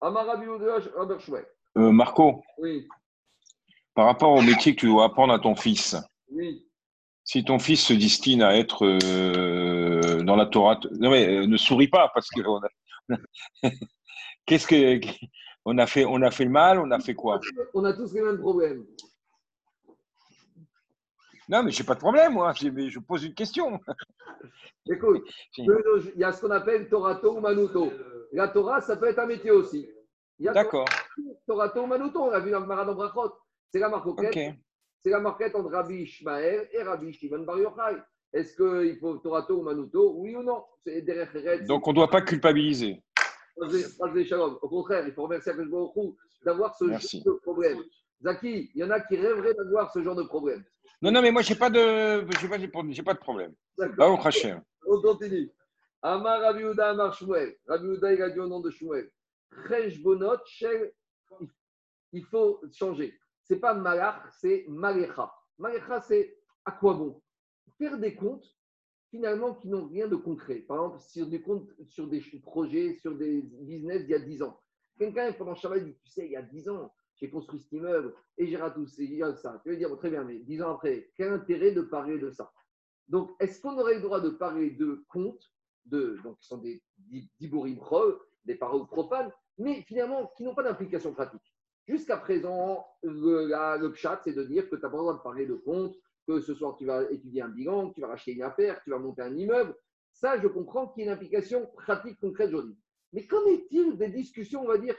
Amarabi. Euh, Marco, Oui, par rapport au métier que tu dois apprendre à ton fils, oui. si ton fils se destine à être euh, dans la Torah, non mais euh, ne souris pas parce que a- qu'est-ce que on a fait On a fait le mal, on a fait quoi? On a tous les mêmes problèmes. Non mais j'ai pas de problème moi. Je pose une question. Écoute, il y a ce qu'on appelle Torato ou Manuto. La Torah, ça peut être un métier aussi. A D'accord. Torato ou Manuto, on l'a vu dans le Maradon Brachot. C'est la marquette. C'est la marquette entre Rabbi Ishmael et Rabbi Shimon Bar Yochai. Est-ce qu'il faut Torato ou Manuto? Oui ou non? Donc on ne doit pas culpabiliser. Au contraire, il faut remercier Akadosh Baruch Hu d'avoir ce Merci. genre de problème. Zaki, il y en a qui rêveraient d'avoir ce genre de problème. Non non mais moi j'ai pas de j'ai pas, de- pas de problème. Bah, au Hachem. On continue. Amar Rabbi Yehuda Amar Shmuel. Rabbi Yehuda, il a dit au nom de Shmuel. Bonot. Il faut changer. C'est pas malach, c'est malecha. Malecha, c'est à quoi bon? Faire des comptes, finalement, qui n'ont rien de concret. Par exemple, sur des comptes, sur des projets, sur des business d'il y a 10 ans. Quelqu'un, pendant Shabbat, dit Tu sais, il y a 10 ans, j'ai construit cet immeuble et j'ai raté ça. Tu veux dire, très bien, mais 10 ans après, quel intérêt de parler de ça? Donc, est-ce qu'on aurait le droit de parler de comptes, de, donc qui sont des di- diborim des paroles profanes, mais finalement qui n'ont pas d'implication pratique? Jusqu'à présent, le, la- le pshat, c'est de dire que tu n'as pas le droit de parler de comptes, que ce soir tu vas étudier un bilan, que tu vas racheter une affaire, que tu vas monter un immeuble. Ça, je comprends qu'il y ait une implication pratique concrète aujourd'hui. Mais qu'en est-il des discussions, on va dire,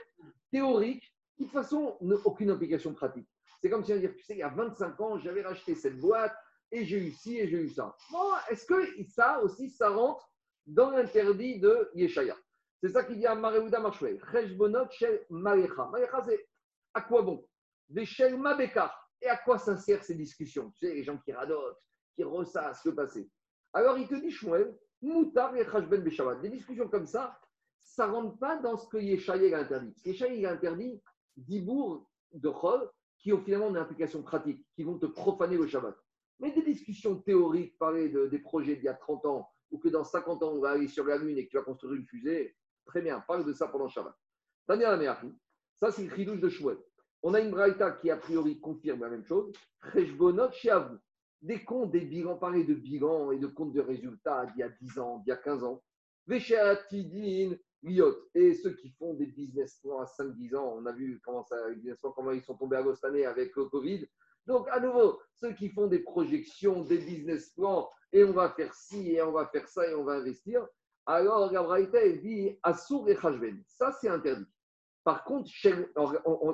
théoriques, qui de toute façon n'ont aucune implication pratique? C'est comme si on dire, tu sais, il y a 25 ans, j'avais racheté cette boîte, et j'ai eu ci et j'ai eu ça. Bon, est-ce que ça aussi, ça rentre dans l'interdit de Yeshaya? C'est ça qu'il dit à Mareouda Marshwell. Cheshbonot shel Marecha. Marecha, c'est à quoi bon? Des shel Mabekar. Et à quoi ça sert ces discussions? Tu sais, les gens qui radotent, qui ressassent le passé. Alors il te dit, Shmuel, Moutar et Chashben Beshavat. Des discussions comme ça, ça ne rentre pas dans ce que Yeshaya a interdit. Yeshaya a interdit Dibour de Chol qui ont finalement une implication pratique, qui vont te profaner le Shabbat. Mais des discussions théoriques, parler de- des projets d'il y a 30 ans, ou que dans 50 ans, on va aller sur la Lune et que tu vas construire une fusée, très bien, parle de ça pendant Shabbat. Tania la ça c'est le chidouche de Shmuel. On a une braïta qui a priori confirme la même chose. Cheshbonot chez vous. Des comptes, des bilans, parler de bilans et de comptes de résultats d'il y a 10 ans, d'il y a 15 ans. Veshatidin, Liot. Et ceux qui font des business plans à 5-10 ans, on a vu comment, ça, comment ils sont tombés à l'os cette année avec le Covid. Donc, à nouveau, ceux qui font des projections, des business plans, et on va faire ci, et on va faire ça, et on va investir, alors la Braïta, dit Assour et Chashben. Ça, c'est interdit. Par contre, il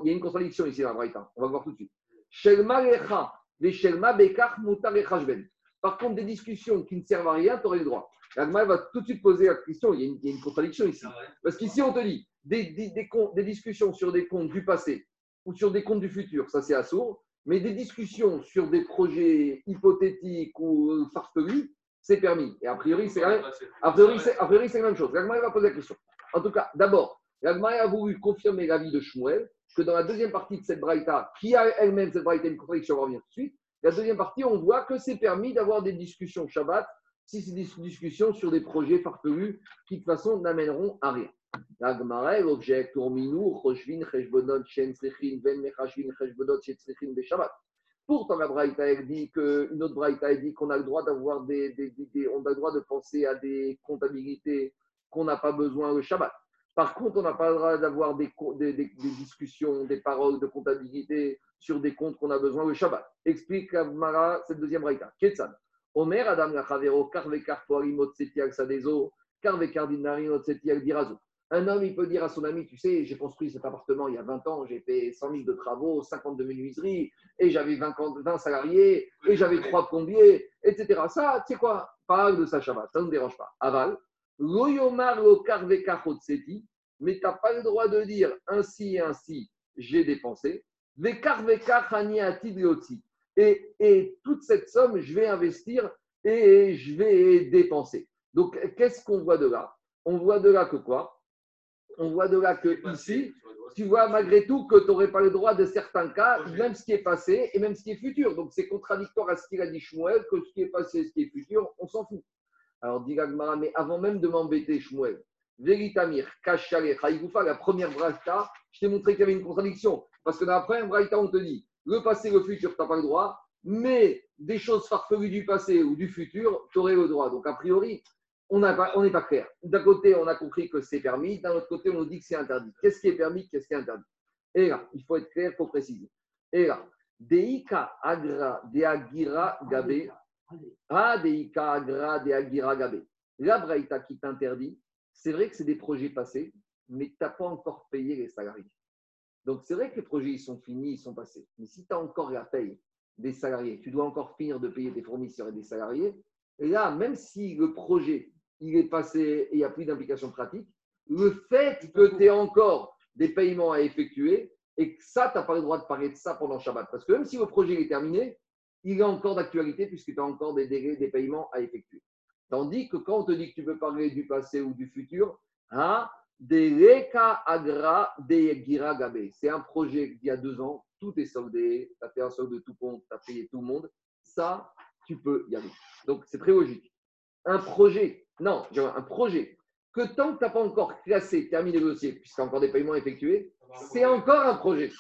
y a une contradiction ici dans la Braïta. On va voir tout de suite. Shelma lecha, les Shelma bekach mutar et Chashben. Par contre, des discussions qui ne servent à rien, tu aurais le droit. L'Agma va tout de suite poser la question. Il y a une, il y a une contradiction ici. Parce qu'ici, on te dit des, des- des comptes- des discussions sur des comptes du passé ou sur des comptes du futur, ça c'est assourd. Mais des discussions sur des projets hypothétiques ou euh, farfelus, c'est permis. Et a priori, c'est la même, a priori, c'est, a priori, c'est la même chose. L'Agma va poser la question. En tout cas, d'abord, l'Agma a voulu confirmer l'avis de Shmuel que dans la deuxième partie de cette braïta, qui a elle-même cette braïta une contradiction, on va revenir tout de suite. La deuxième partie, on voit que c'est permis d'avoir des discussions Shabbat, si c'est des discussions sur des projets farfelus qui de toute façon n'amèneront à rien. Objecte Urminu, Choshvin, Cheshbonot, Shen Srechin, Ben Mechashvin, Cheshbonot, Shen Beshabbat. Pourtant, la Braïta, elle dit que, une autre Braïta, elle dit qu'on a le droit d'avoir des, des- des- des- on a le droit de penser à des comptabilités qu'on n'a pas besoin le Shabbat. Par contre, on n'a pas le droit d'avoir des, discussions, des paroles de comptabilité sur des comptes qu'on a besoin le Shabbat. Explique Mara cette deuxième Braïta. Ketsan. Omer Adam Lachavero, Karvekar Toarimot Setiak Sadezo, Karvekar Dinarimot Setiak Dirazo. Un homme, il peut dire à son ami, tu sais, j'ai construit cet appartement il y a 20 ans, j'ai fait 100 000 de travaux, 50 de menuiserie, et j'avais 20, ans- 20 salariés, et j'avais 3 plombiers, etc. Ça, tu sais quoi, parle de ça Shabbat, ça ne me dérange pas. Aval, Loyomar lo mais tu n'as pas le droit de dire ainsi et ainsi, j'ai dépensé. Et, et toute cette somme, je vais investir et je vais dépenser. Donc, qu'est-ce qu'on voit de là? On voit de là que quoi? On voit de là que ici, tu vois malgré tout que tu n'aurais pas le droit de certains cas, même ce qui est passé et même ce qui est futur. Donc c'est contradictoire à ce qu'il a dit Shmuel, que ce qui est passé et ce qui est futur, on s'en fout. Alors dit mais avant même de m'embêter, Shmuel, Veritamir, Kachale, Chaïgoufa, la première braïta, je t'ai montré qu'il y avait une contradiction. Parce que dans la première on te dit, le passé, le futur, tu n'as pas le droit, mais des choses farfelues du passé ou du futur, tu aurais le droit. Donc a priori, on n'est pas, clair. D'un côté, on a compris que c'est permis, d'un autre côté, on nous dit que c'est interdit. Qu'est-ce qui est permis, qu'est-ce qui est interdit? Et là, il faut être clair, il faut préciser. Et là, Deika agra de agira gabe. Ah, Deika agra de agira. La braïta qui t'interdit, c'est vrai que c'est des projets passés, mais tu n'as pas encore payé les salariés. Donc, c'est vrai que les projets, ils sont finis, ils sont passés. Mais si tu as encore la paye des salariés, tu dois encore finir de payer tes fournisseurs et des salariés. Et là, même si le projet, il est passé et il n'y a plus d'implication pratique, le fait que tu aies encore des paiements à effectuer et que ça, tu n'as pas le droit de parler de ça pendant Shabbat. Parce que même si le projet est terminé, il est encore d'actualité puisque tu as encore des délais, des paiements à effectuer. Tandis que quand on te dit que tu peux parler du passé ou du futur, hein, des Agra des Gira Gabe. C'est un projet d'il y a deux ans, tout est soldé, tu as fait un solde de tout compte, tu as payé tout le monde. Ça, tu peux y aller. Donc, c'est très logique. Un projet, non, un projet, que tant que tu n'as pas encore classé, terminé le dossier, puisqu'il y a encore des paiements effectués, c'est encore un projet.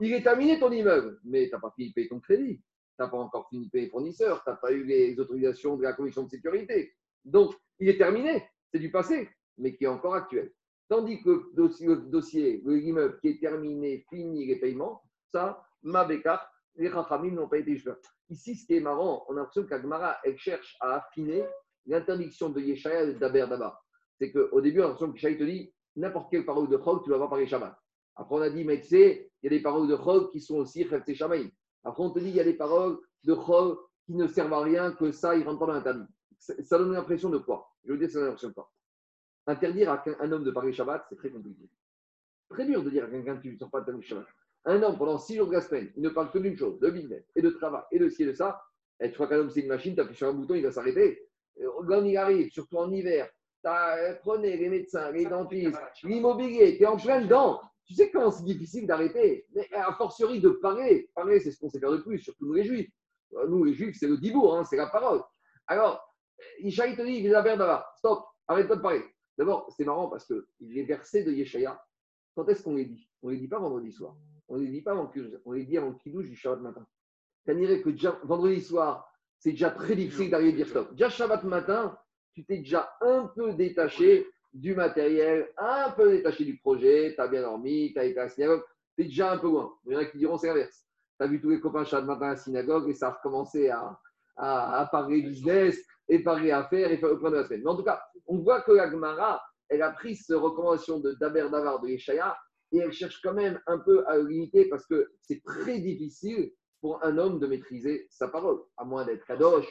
Il est terminé ton immeuble, mais tu n'as pas fini de payer ton crédit. Tu n'as pas encore fini de payer les fournisseurs, tu n'as pas eu les autorisations de la commission de sécurité. Donc, il est terminé, c'est du passé, mais qui est encore actuel. Tandis que le dossier, l'immeuble qui est terminé, fini les paiements, ça, ma bécard, les rachamim n'ont pas été joués. Ici, ce qui est marrant, on a l'impression qu'Agmara, elle cherche à affiner l'interdiction de Yeshaya et d'Aber Daba. C'est qu'au début, on a l'impression que Yeshaya te dit n'importe quelle parole de Chol, tu vas voir par les Shabbat. Après, on a dit, mais tu sais, il y a des paroles de Chol qui sont aussi Chefte Shamaï. Après, on te dit, il y a des paroles de Chol qui ne servent à rien, que ça, ils rentrent pas dans l'interdit. Ça donne l'impression de quoi? Je veux dire, ça donne l'impression de quoi Interdire à un homme de parler Shabbat, c'est très compliqué. Très dur de dire à quelqu'un que tu ne sors pas de Shabbat. Un homme, pendant six jours de la semaine, il ne parle que d'une chose, de business et de travail et de ci et de ça. Et tu crois qu'un homme, c'est une machine, tu appuies sur un bouton, il va s'arrêter. Quand il arrive, surtout en hiver, prenez les médecins, les dentistes, l'immobilier, tu es en plein dedans. Tu sais comment c'est difficile d'arrêter. Mais a fortiori de parler. Parler, c'est ce qu'on sait faire de plus, surtout nous les juifs. Nous, les juifs, c'est le dibour, hein, c'est la parole. Alors, Ishaï te dit, stop, arrête-toi de parler. D'abord, c'est marrant parce que les versets de Yeshaya, quand est-ce qu'on les dit? On les dit pas vendredi soir. On les dit pas avant on les dit avant le kidouche du Shabbat matin. Ça dirait que vendredi soir, c'est déjà très difficile d'arriver à dire stop. Déjà Shabbat matin, tu t'es déjà un peu détaché du matériel, un peu détaché du projet, tu as bien dormi, tu as été à la synagogue, tu es déjà un peu loin. Il y en a qui diront c'est l'inverse. Tu as vu tous les copains Shabbat matin à la synagogue et ça a recommencé à, à, parler business et parler affaires et faire le plan de la semaine. Mais en tout cas, on voit que la Gemara, elle a pris cette recommandation de Daber Davar de Yeshaya et elle cherche quand même un peu à limiter parce que c'est très difficile pour un homme de maîtriser sa parole, à moins d'être kadosh.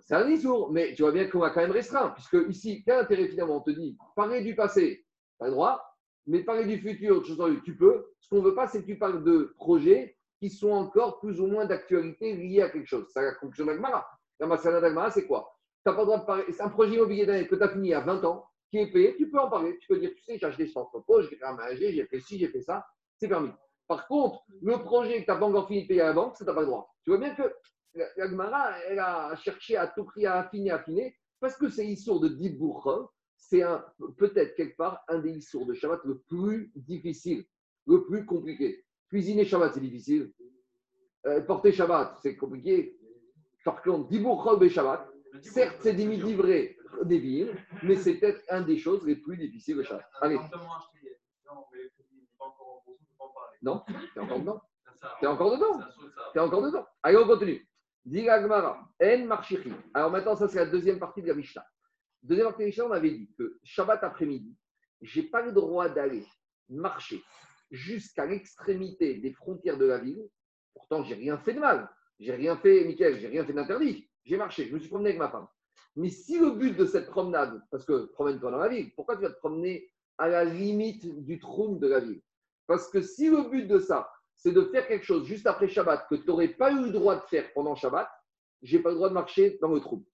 C'est un discours, mais tu vois bien qu'on va quand même restreint, puisque ici, quel intérêt finalement On te dit, parler du passé, pas le droit, mais parler du futur, tu peux. Ce qu'on ne veut pas, c'est que tu parles de projets qui sont encore plus ou moins d'actualité liés à quelque chose. C'est la conclusion d'Agmara. La d'Agmara, c'est quoi? Tu pas le droit de parler. C'est un projet immobilier d'année que tu as fini a 20 ans, qui est payé, tu peux en parler. Tu peux dire, tu sais, j'ai acheté cet entrepôt, j'ai ramagé, j'ai fait ci, j'ai fait ça, c'est permis. Par contre, le projet que tu n'as pas encore fini de payer à la banque, ça, tu n'as pas le droit. Tu vois bien que la Gemara, elle a cherché à tout prix à affiner, affiner, parce que c'est l'histoire de Dibourg, c'est peut-être quelque part un des histoires de Shabbat le plus difficile, le plus compliqué. Cuisiner Shabbat, c'est difficile. Euh, porter Shabbat, c'est compliqué. Par contre, Dibourg et Shabbat, certes, c'est des livrés des villes, mais c'est peut-être un des choses les plus difficiles de Shabbat. Allez. Non. T'es encore dedans. T'es encore dedans. Allez, on continue. Alors maintenant, ça c'est la deuxième partie de la Mishnah. Deuxième partie de la Mishnah, on avait dit que Shabbat après-midi, j'ai pas le droit d'aller marcher jusqu'à l'extrémité des frontières de la ville. Pourtant, j'ai rien fait de mal. J'ai rien fait, Michael, j'ai rien fait d'interdit. J'ai marché, je me suis promené avec ma femme. Mais si le but de cette promenade, parce que promène-toi dans la ville, pourquoi tu vas te promener à la limite du trône de la ville? Parce que si le but de ça, c'est de faire quelque chose juste après Shabbat que tu n'aurais pas eu le droit de faire pendant Shabbat, j'ai pas le droit de marcher dans le trou.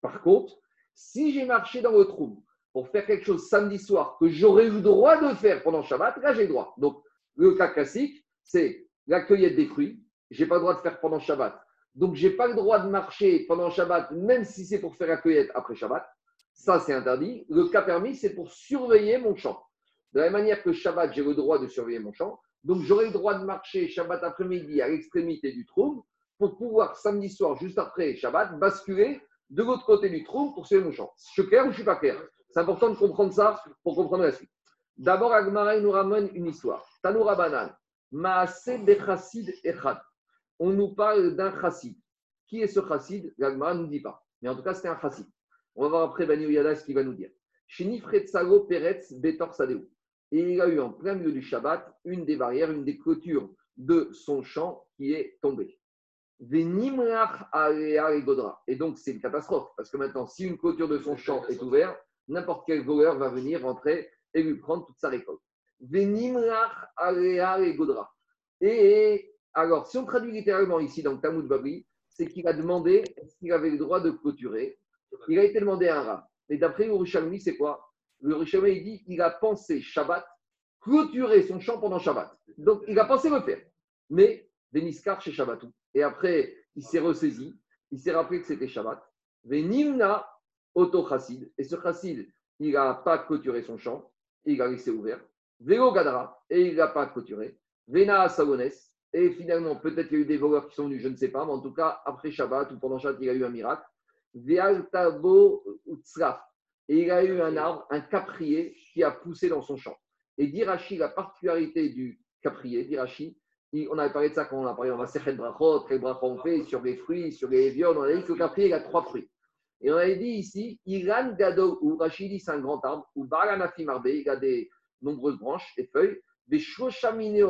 Par contre, si j'ai marché dans le trou pour faire quelque chose samedi soir que j'aurais eu le droit de faire pendant Shabbat, là j'ai le droit. Donc, le cas classique, c'est la cueillette des fruits. Je n'ai pas le droit de faire pendant Shabbat. Donc, je n'ai pas le droit de marcher pendant Shabbat, même si c'est pour faire la cueillette après Shabbat. Ça, c'est interdit. Le cas permis, c'est pour surveiller mon champ. De la même manière que Shabbat, j'ai le droit de surveiller mon champ. Donc, j'aurai le droit de marcher Shabbat après-midi à l'extrémité du trou pour pouvoir, samedi soir, juste après Shabbat, basculer de l'autre côté du trou pour surveiller mon champ. Je suis clair ou je ne suis pas clair? C'est important de comprendre ça pour comprendre la suite. D'abord, Agmara nous ramène une histoire. Tanoura Banan, Maase Bechassid Echad. On nous parle d'un chassid. Qui est ce chassid? L'Agmara ne nous dit pas. Mais en tout cas, c'était un chassid. On va voir après Bani Yada ce qu'il va nous dire. Shini Fretzalo Peretz Betor Sadeu. Et il a eu en plein milieu du Shabbat une des barrières, une des clôtures de son champ qui est tombée. Et donc, c'est une catastrophe. Parce que maintenant, si une clôture de son champ est ouverte, n'importe quel voleur va venir rentrer et lui prendre toute sa récolte. Et alors, si on traduit littéralement ici dans le Talmud Babri, c'est qu'il a demandé s'il avait le droit de clôturer. Il a été demandé à un rab. Et d'après le c'est quoi? Le Rishalmi, il dit il a pensé Shabbat, clôturer son champ pendant Shabbat. Donc, il a pensé le faire. Mais, Beniskar chez Shabbatou. Et après, il s'est ressaisi, il s'est rappelé que c'était Shabbat. Venimna auto chassid. Et ce chassid, il n'a pas clôturé son champ, il a laissé ouvert. Vélo gadra, et il n'a pas clôturé. Vena salones, et finalement, peut-être qu'il y a eu des voleurs qui sont venus, je ne sais pas, mais en tout cas, après Shabbat ou pendant Shabbat, il y a eu un miracle. Vealtabo utzraf. Et il a eu un arbre, un caprier, qui a poussé dans son champ. Et d'Irachi, la particularité du caprier, d'Irachi, on avait parlé de ça quand on a parlé, on va faire brachot, quel brachot on fait sur les fruits, sur les viandes. On a dit que le caprier, il a trois fruits. Et on avait dit ici, Iran Gado, ou Rachidi, c'est un grand arbre, ou Baranafi il a des nombreuses branches et feuilles, des Shoshaminé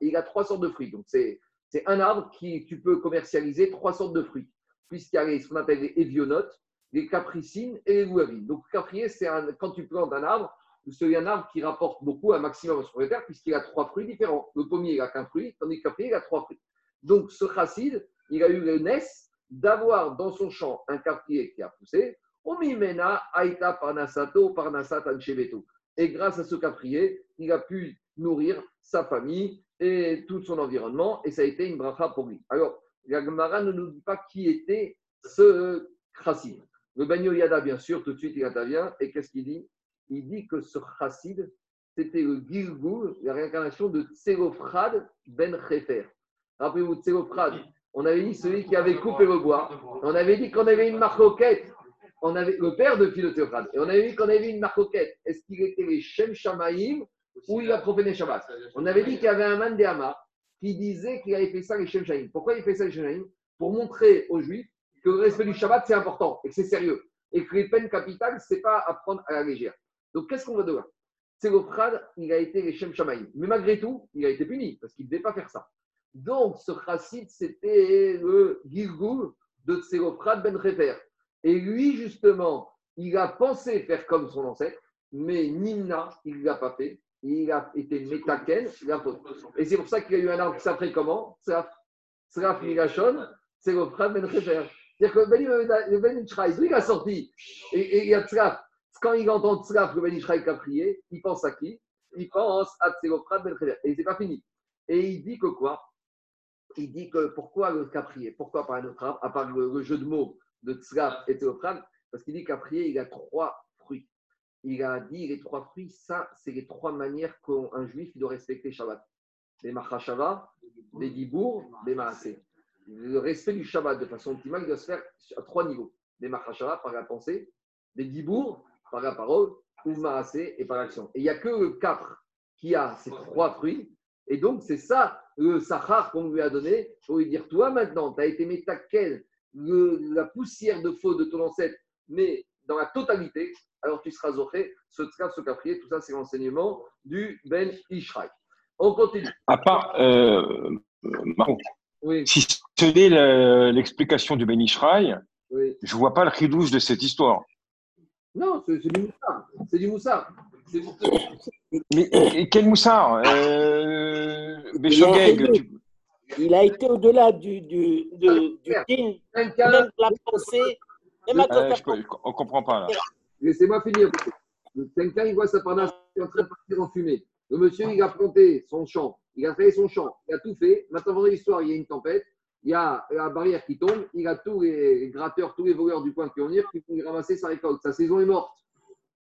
il a trois sortes de fruits. Donc c'est un arbre qui tu peux commercialiser trois sortes de fruits, puisqu'il y a ce qu'on appelle les évionotes, les capricines et les louavines. Donc caprier, c'est quand tu plantes un arbre, c'est un arbre qui rapporte beaucoup, un maximum sur les terres, puisqu'il a trois fruits différents. Le pommier, il n'a qu'un fruit, tandis que le caprier, il a trois fruits. Donc ce chassid, il a eu le nes d'avoir dans son champ un caprier qui a poussé. Omimena aita parnasato parnasat. Et grâce à ce caprier, il a pu nourrir sa famille et tout son environnement, et ça a été une bracha pour lui. Alors, la Gemara ne nous dit pas qui était ce chassid. Le Bagno Yada, bien sûr, tout de suite, il intervient, et qu'est-ce qu'il dit? Il dit que ce chassid, c'était le Gilgul, la réincarnation de Tselofrad ben Refer. Rappelez-vous, Tselofrad, on avait dit celui qui avait coupé le bois, on avait dit qu'on avait une marcoquette. On avait le père de Philothéocrate, et on avait vu qu'on avait une marcoquette. Est-ce qu'il était les Shem Shamaïm ou il a profané Shabbat On avait dit qu'il y avait un Mandéama qui disait qu'il avait fait ça les Shem Shamaïm. Pourquoi il fait ça les Shem Shamaïm Pour montrer aux Juifs que le respect du Shabbat, c'est important et que c'est sérieux. Et que les peines capitales, ce n'est pas à prendre à la légère. Donc, qu'est-ce qu'on va devoir? Tselophrad, il a été les Shem Shamaïm. Mais malgré tout, il a été puni parce qu'il ne devait pas faire ça. Donc, ce chassid, c'était le Gilgul de Tselophrad ben Refer. Et lui, justement, il a pensé faire comme son ancêtre, mais Nimna, il ne l'a pas fait. Il a été métaken, la faute. Et c'est pour ça qu'il y a eu un arbre qui s'appelle comment? C'est le frère Ben Refer. C'est-à-dire que le Ben Ishraï, il a sorti. Et, il y a Sraf. Quand il entend Sraf, le Ben qui a prié, il pense à qui? Il pense à Tseloprat Ben. Et c'est pas fini. Et il dit que quoi? Il dit que pourquoi le caprier Pourquoi pas un autre arbre À part le jeu de mots de Tzraf et Théophane, parce qu'il dit qu'après, il a trois fruits. Il a dit les trois fruits, ça, c'est les trois manières qu'un juif doit respecter Shabbat. Les Machashava, les Dibour, les Maasé. Le respect du Shabbat de façon optimale, doit se faire à trois niveaux. Les Machashava par la pensée, les Dibour par la parole, ou Maasé et par l'action. Et il n'y a que le 4 qui a ces trois fruits. Et donc, c'est ça le Sahar qu'on lui a donné pour lui dire Toi, maintenant, tu as été métaquel la poussière de faux de ton ancêtre, mais dans la totalité, alors tu seras zoché, ce tzkav, ce caprier, tout ça, c'est l'enseignement du Ben Ishraï. On continue. À part, euh, oui. si ce n'est l'explication du Ben Ishraï, oui. je ne vois pas le ridouche de cette histoire. Non, c'est du moussard. C'est du moussard. Mais quel moussard euh, tu... Il a été au-delà du, du, du, du din, même de la pensée. Même euh, je, on ne comprend pas là. Laissez-moi finir. Quelqu'un, il voit sa parnasse qui est en train de partir en fumée. Le monsieur, il a planté son champ, il a fait son champ, il a tout fait. Maintenant, vendredi soir, il y a une tempête, il y a la barrière qui tombe, il a tous les gratteurs, tous les voleurs du coin qui vont venir, qui vont ramasser sa récolte. Sa saison est morte.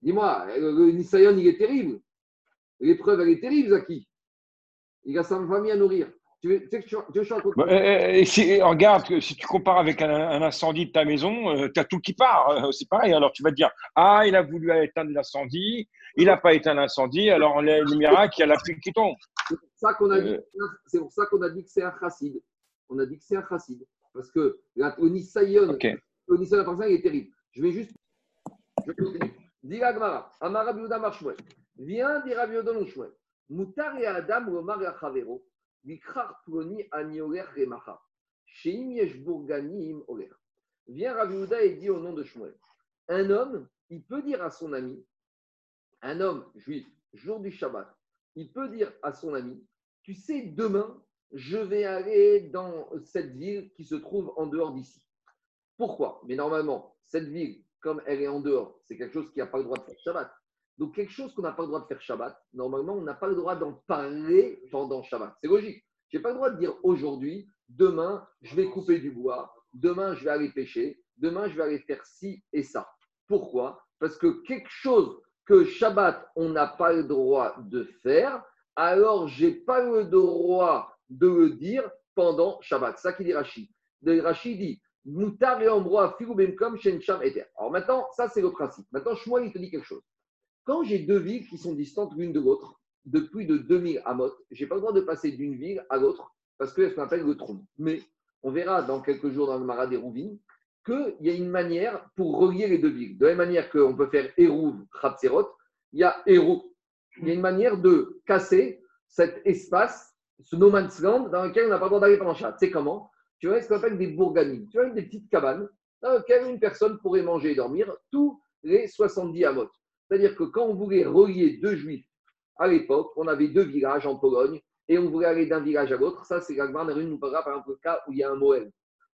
Dis-moi, le, le Nisayon, il est terrible. L'épreuve, elle est terrible, Zaki. Il a sa famille à nourrir. Tu veux, tu sais que je, tu veux te raconte Bah, euh, et si- regarde, si tu compares avec un, un incendie de ta maison, tu as tout qui part. euh, C'est pareil. Alors tu vas te dire Ah, il a voulu éteindre l'incendie, il n'a pas éteint l'incendie, alors les, les miracles, il y a la pluie qui tombe. C'est pour ça qu'on a dit, Euh. c'est pour ça qu'on a dit que c'est un chassid. On a dit que c'est un chassid. Parce que la, le Nisayon, Ok. le Nisayon par exemple, il est terrible. Je vais juste. Je continue. Dis la Gemara, Amar Rabbi Yehuda Mar Shmuel. Viens dire non Shmuel. Mutar et Adam Romar Yachavero. Vikrar Ploni Anioler Remacha. Sheim Yesh Bourganim Oler. Viens Rabbi Yehuda et dit au nom de Shmuel. Un homme, il peut dire à son ami, un homme juif, jour du Shabbat, il peut dire à son ami, tu sais, demain, je vais aller dans cette ville qui se trouve en dehors d'ici. Pourquoi? Mais normalement, cette ville, comme elle est en dehors, c'est quelque chose qui n'a pas le droit de faire Shabbat. Donc, quelque chose qu'on n'a pas le droit de faire Shabbat, normalement, on n'a pas le droit d'en parler pendant Shabbat. C'est logique. Je n'ai pas le droit de dire aujourd'hui, demain, je vais couper du bois, demain, je vais aller pêcher, demain, je vais aller faire ci et ça. Pourquoi? Parce que quelque chose que Shabbat, on n'a pas le droit de faire, alors j'ai pas le droit de le dire pendant Shabbat. Ça qu'il dit Rachid. De Rachid dit Moutar et Ambroa, Figoubemkom, Shencham, Eter. Alors maintenant, ça c'est le principe. Maintenant, Shmuel, il te dit quelque chose. Quand j'ai deux villes qui sont distantes l'une de l'autre, de plus de 2000 amot, je n'ai pas le droit de passer d'une ville à l'autre parce que ce qu'on appelle le trône. Mais on verra dans quelques jours dans le Marat des Rouvines qu'il y a une manière pour relier les deux villes. De la même manière qu'on peut faire Hérouv, Khatserot, il y a Hérouv. Il y a une manière de casser cet espace, ce no man's land dans lequel on n'a pas le droit d'aller pendant Shabbat. C'est comment? Tu vois ce qu'on appelle des bourganimes. Tu vois des petites cabanes dans lesquelles une personne pourrait manger et dormir tous les 70 amot. C'est-à-dire que quand on voulait relier deux juifs à l'époque, on avait deux villages en Pologne et on voulait aller d'un village à l'autre. Ça, c'est Nerun nous parlera par exemple le cas où il y a un Moël.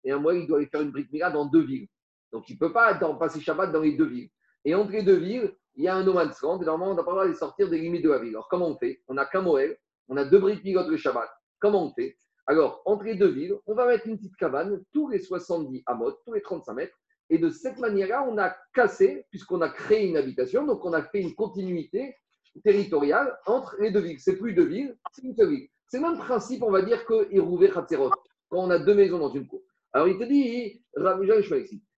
Et un Moël, il doit aller faire une brique Mila dans deux villes. Donc il ne peut pas passer Shabbat dans les deux villes. Et entre les deux villes, il y a un no man's land. Et normalement, on n'a pas le droit de sortir des limites de la ville. Alors comment on fait? On n'a qu'un Moël, on a deux briques pilotes le Shabbat. Comment on fait? Alors, entre les deux villes, on va mettre une petite cabane tous les 70 amot, tous les 35 mètres. Et de cette manière-là, on a cassé, puisqu'on a créé une habitation, donc on a fait une continuité territoriale entre les deux villes. C'est plus deux villes, c'est une seule ville. C'est le même principe, on va dire, que Hérouvé Khatserot, quand on a deux maisons dans une cour. Alors il te dit,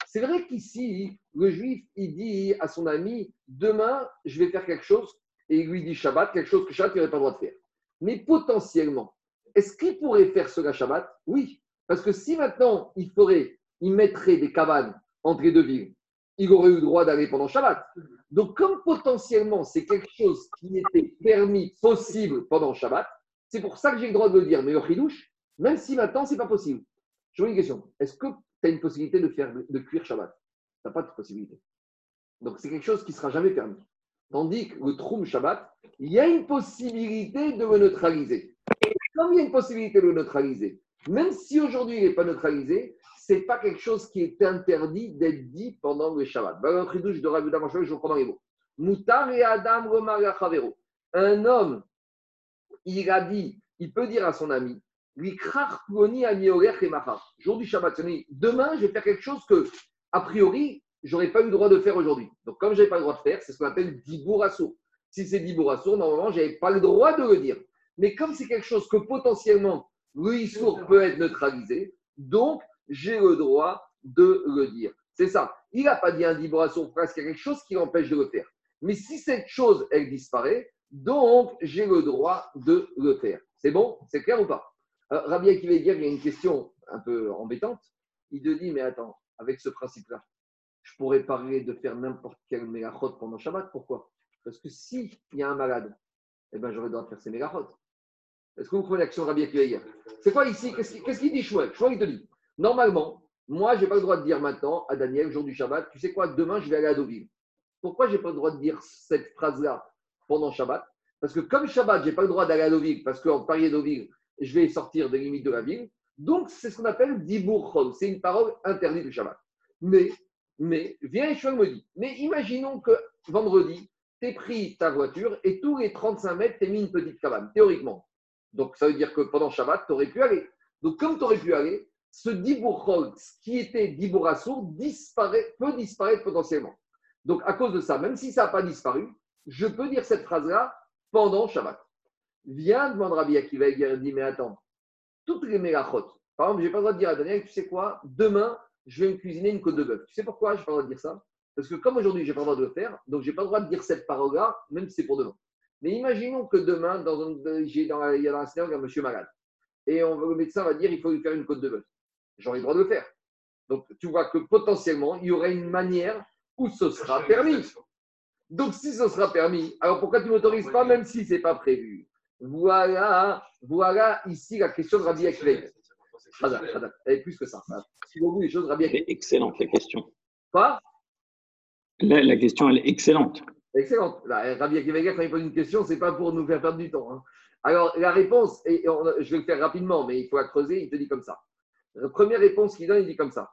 c'est vrai qu'ici, le juif, il dit à son ami, demain, je vais faire quelque chose, et il lui dit Shabbat, quelque chose que Shabbat, n'aurait pas le droit de faire. Mais potentiellement, est-ce qu'il pourrait faire cela Shabbat? Oui. Parce que si maintenant, il mettrait des cabanes entre les deux villes, il aurait eu le droit d'aller pendant Shabbat. Donc, comme potentiellement, c'est quelque chose qui était permis, possible pendant Shabbat, c'est pour ça que j'ai le droit de le dire. Mais le même si maintenant, ce n'est pas possible. Je vous une question. Est-ce que tu as une possibilité de, faire, de cuire Shabbat? Tu n'as pas de possibilité. Donc, c'est quelque chose qui ne sera jamais permis. Tandis que le Troum Shabbat, il y a une possibilité de le neutraliser. Et comme il y a une possibilité de le neutraliser, même si aujourd'hui il n'est pas neutralisé, ce n'est pas quelque chose qui est interdit d'être dit pendant le Shabbat. De Rabbi Damash, je reprends les mots. Moutar et Adam. Un homme, il a dit, il peut dire à son ami, lui. Jour du Shabbat, demain je vais faire quelque chose que, a priori, j'aurais pas eu le droit de faire aujourd'hui. Donc comme je n'avais pas le droit de faire, c'est ce qu'on appelle dibour assour. Si c'est dibour assour, normalement, je n'avais pas le droit de le dire. Mais comme c'est quelque chose que potentiellement le issour peut être neutralisé, donc j'ai le droit de le dire. C'est ça. Il n'a pas dit un dibour assour parce qu'il y a quelque chose qui l'empêche de le faire. Mais si cette chose, elle disparaît, donc j'ai le droit de le faire. C'est bon? C'est clair ou pas? Euh, Rabbi Akiva il y a une question un peu embêtante. Il te dit, mais attends, avec ce principe-là, je pourrais parler de faire n'importe quel mégachot pendant Shabbat. Pourquoi? Parce que s'il y a un malade, eh ben, j'aurais le droit de faire ces mégachot. Est-ce que vous comprenez l'action de Rabbi Akiva Eger C'est quoi ici? Qu'est-ce qu'il dit Chouette Chouette, il te dit, normalement, moi, je n'ai pas le droit de dire maintenant à Daniel, jour du Shabbat, tu sais quoi, demain, je vais aller à Deauville. Pourquoi je n'ai pas le droit de dire cette phrase-là pendant Shabbat? Parce que comme Shabbat, je n'ai pas le droit d'aller à Deauville, parce qu'en parier Deauville, je vais sortir des limites de la ville. Donc, c'est ce qu'on appelle Dibour Chol. C'est une parole interdite du Shabbat. Mais Mais, viens, Shmuel me dit, mais imaginons que vendredi, tu pris ta voiture et tous les 35 mètres, tu mis une petite cabane, théoriquement. Donc, ça veut dire que pendant Shabbat, tu aurais pu aller. Donc, comme tu aurais pu aller, ce Dibour qui était Dibour disparaît, peut disparaître potentiellement. Donc, à cause de ça, même si ça n'a pas disparu, je peux dire cette phrase-là pendant Shabbat. Viens, demande Rabbi Akiva Eger, dit Mais attends, toutes les mélachot, par exemple, je n'ai pas le droit de dire à Daniel, tu sais quoi, demain, je vais me cuisiner une côte de bœuf. Tu sais pourquoi je n'ai pas le droit de dire ça? Parce que comme aujourd'hui, je n'ai pas le droit de le faire, donc je n'ai pas le droit de dire cette parole-là, même si c'est pour demain. Mais imaginons que demain, dans un, j'ai dans, il y a dans un scénario un monsieur malade. Et on, le médecin va dire il faut lui faire une côte de bœuf. J'aurai le droit de le faire. Donc, tu vois que potentiellement, il y aurait une manière où ce sera permis. Donc, si ce sera permis, alors pourquoi tu ne m'autorises pas, même si ce n'est pas prévu? Voilà, voilà ici la question de Rabbi Akhlek. Elle est plus que ça. Si vous les choses, Rabbi est excellente, la question. Pas La, la question, elle est excellente. Excellente. Là, Rabbi Akiva, quand il pose une question, ce n'est pas pour nous faire perdre du temps. hein. Alors, la réponse, et on- je vais le faire rapidement, mais il faut la creuser, il te dit comme ça. La première réponse qu'il donne, il dit comme ça.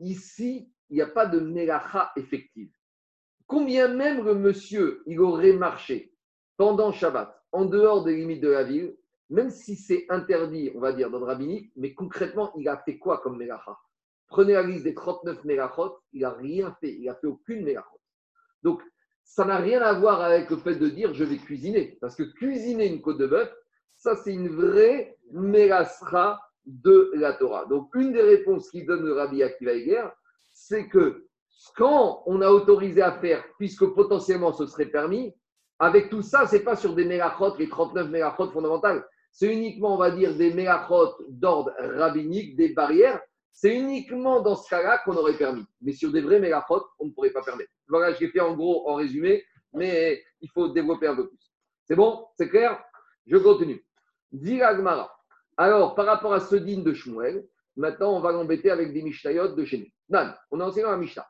Ici, il n'y a pas de mélacha effective. Combien même le monsieur, il aurait marché pendant Shabbat, en dehors des limites de la ville, même si c'est interdit, on va dire, dans le rabbinique, mais concrètement, il a fait quoi comme mélacha Prenez la liste des 39 mélachot, il n'a rien fait, il n'a fait aucune mélachot. Donc, ça n'a rien à voir avec le fait de dire je vais cuisiner. Parce que cuisiner une côte de bœuf, ça, c'est une vraie mélasra de la Torah. Donc, une des réponses qu'il donne le Rabbi Akiva Eger, c'est que quand on a autorisé à faire, puisque potentiellement ce serait permis, avec tout ça, ce n'est pas sur des mélachot, les 39 mélachot fondamentales. C'est uniquement, on va dire, des mélachot d'ordre rabbinique, des barrières. C'est uniquement dans ce cas-là qu'on aurait permis. Mais sur des vrais mélachot, on ne pourrait pas permettre. Voilà, je l'ai fait en gros, en résumé, mais il faut développer un peu plus. C'est bon? C'est clair? Je continue. Dit. Alors, par rapport à ce digne de Shmuel, maintenant, on va l'embêter avec des Mishnayot de chez nous. Nan, on a enseigné dans la Mishnah.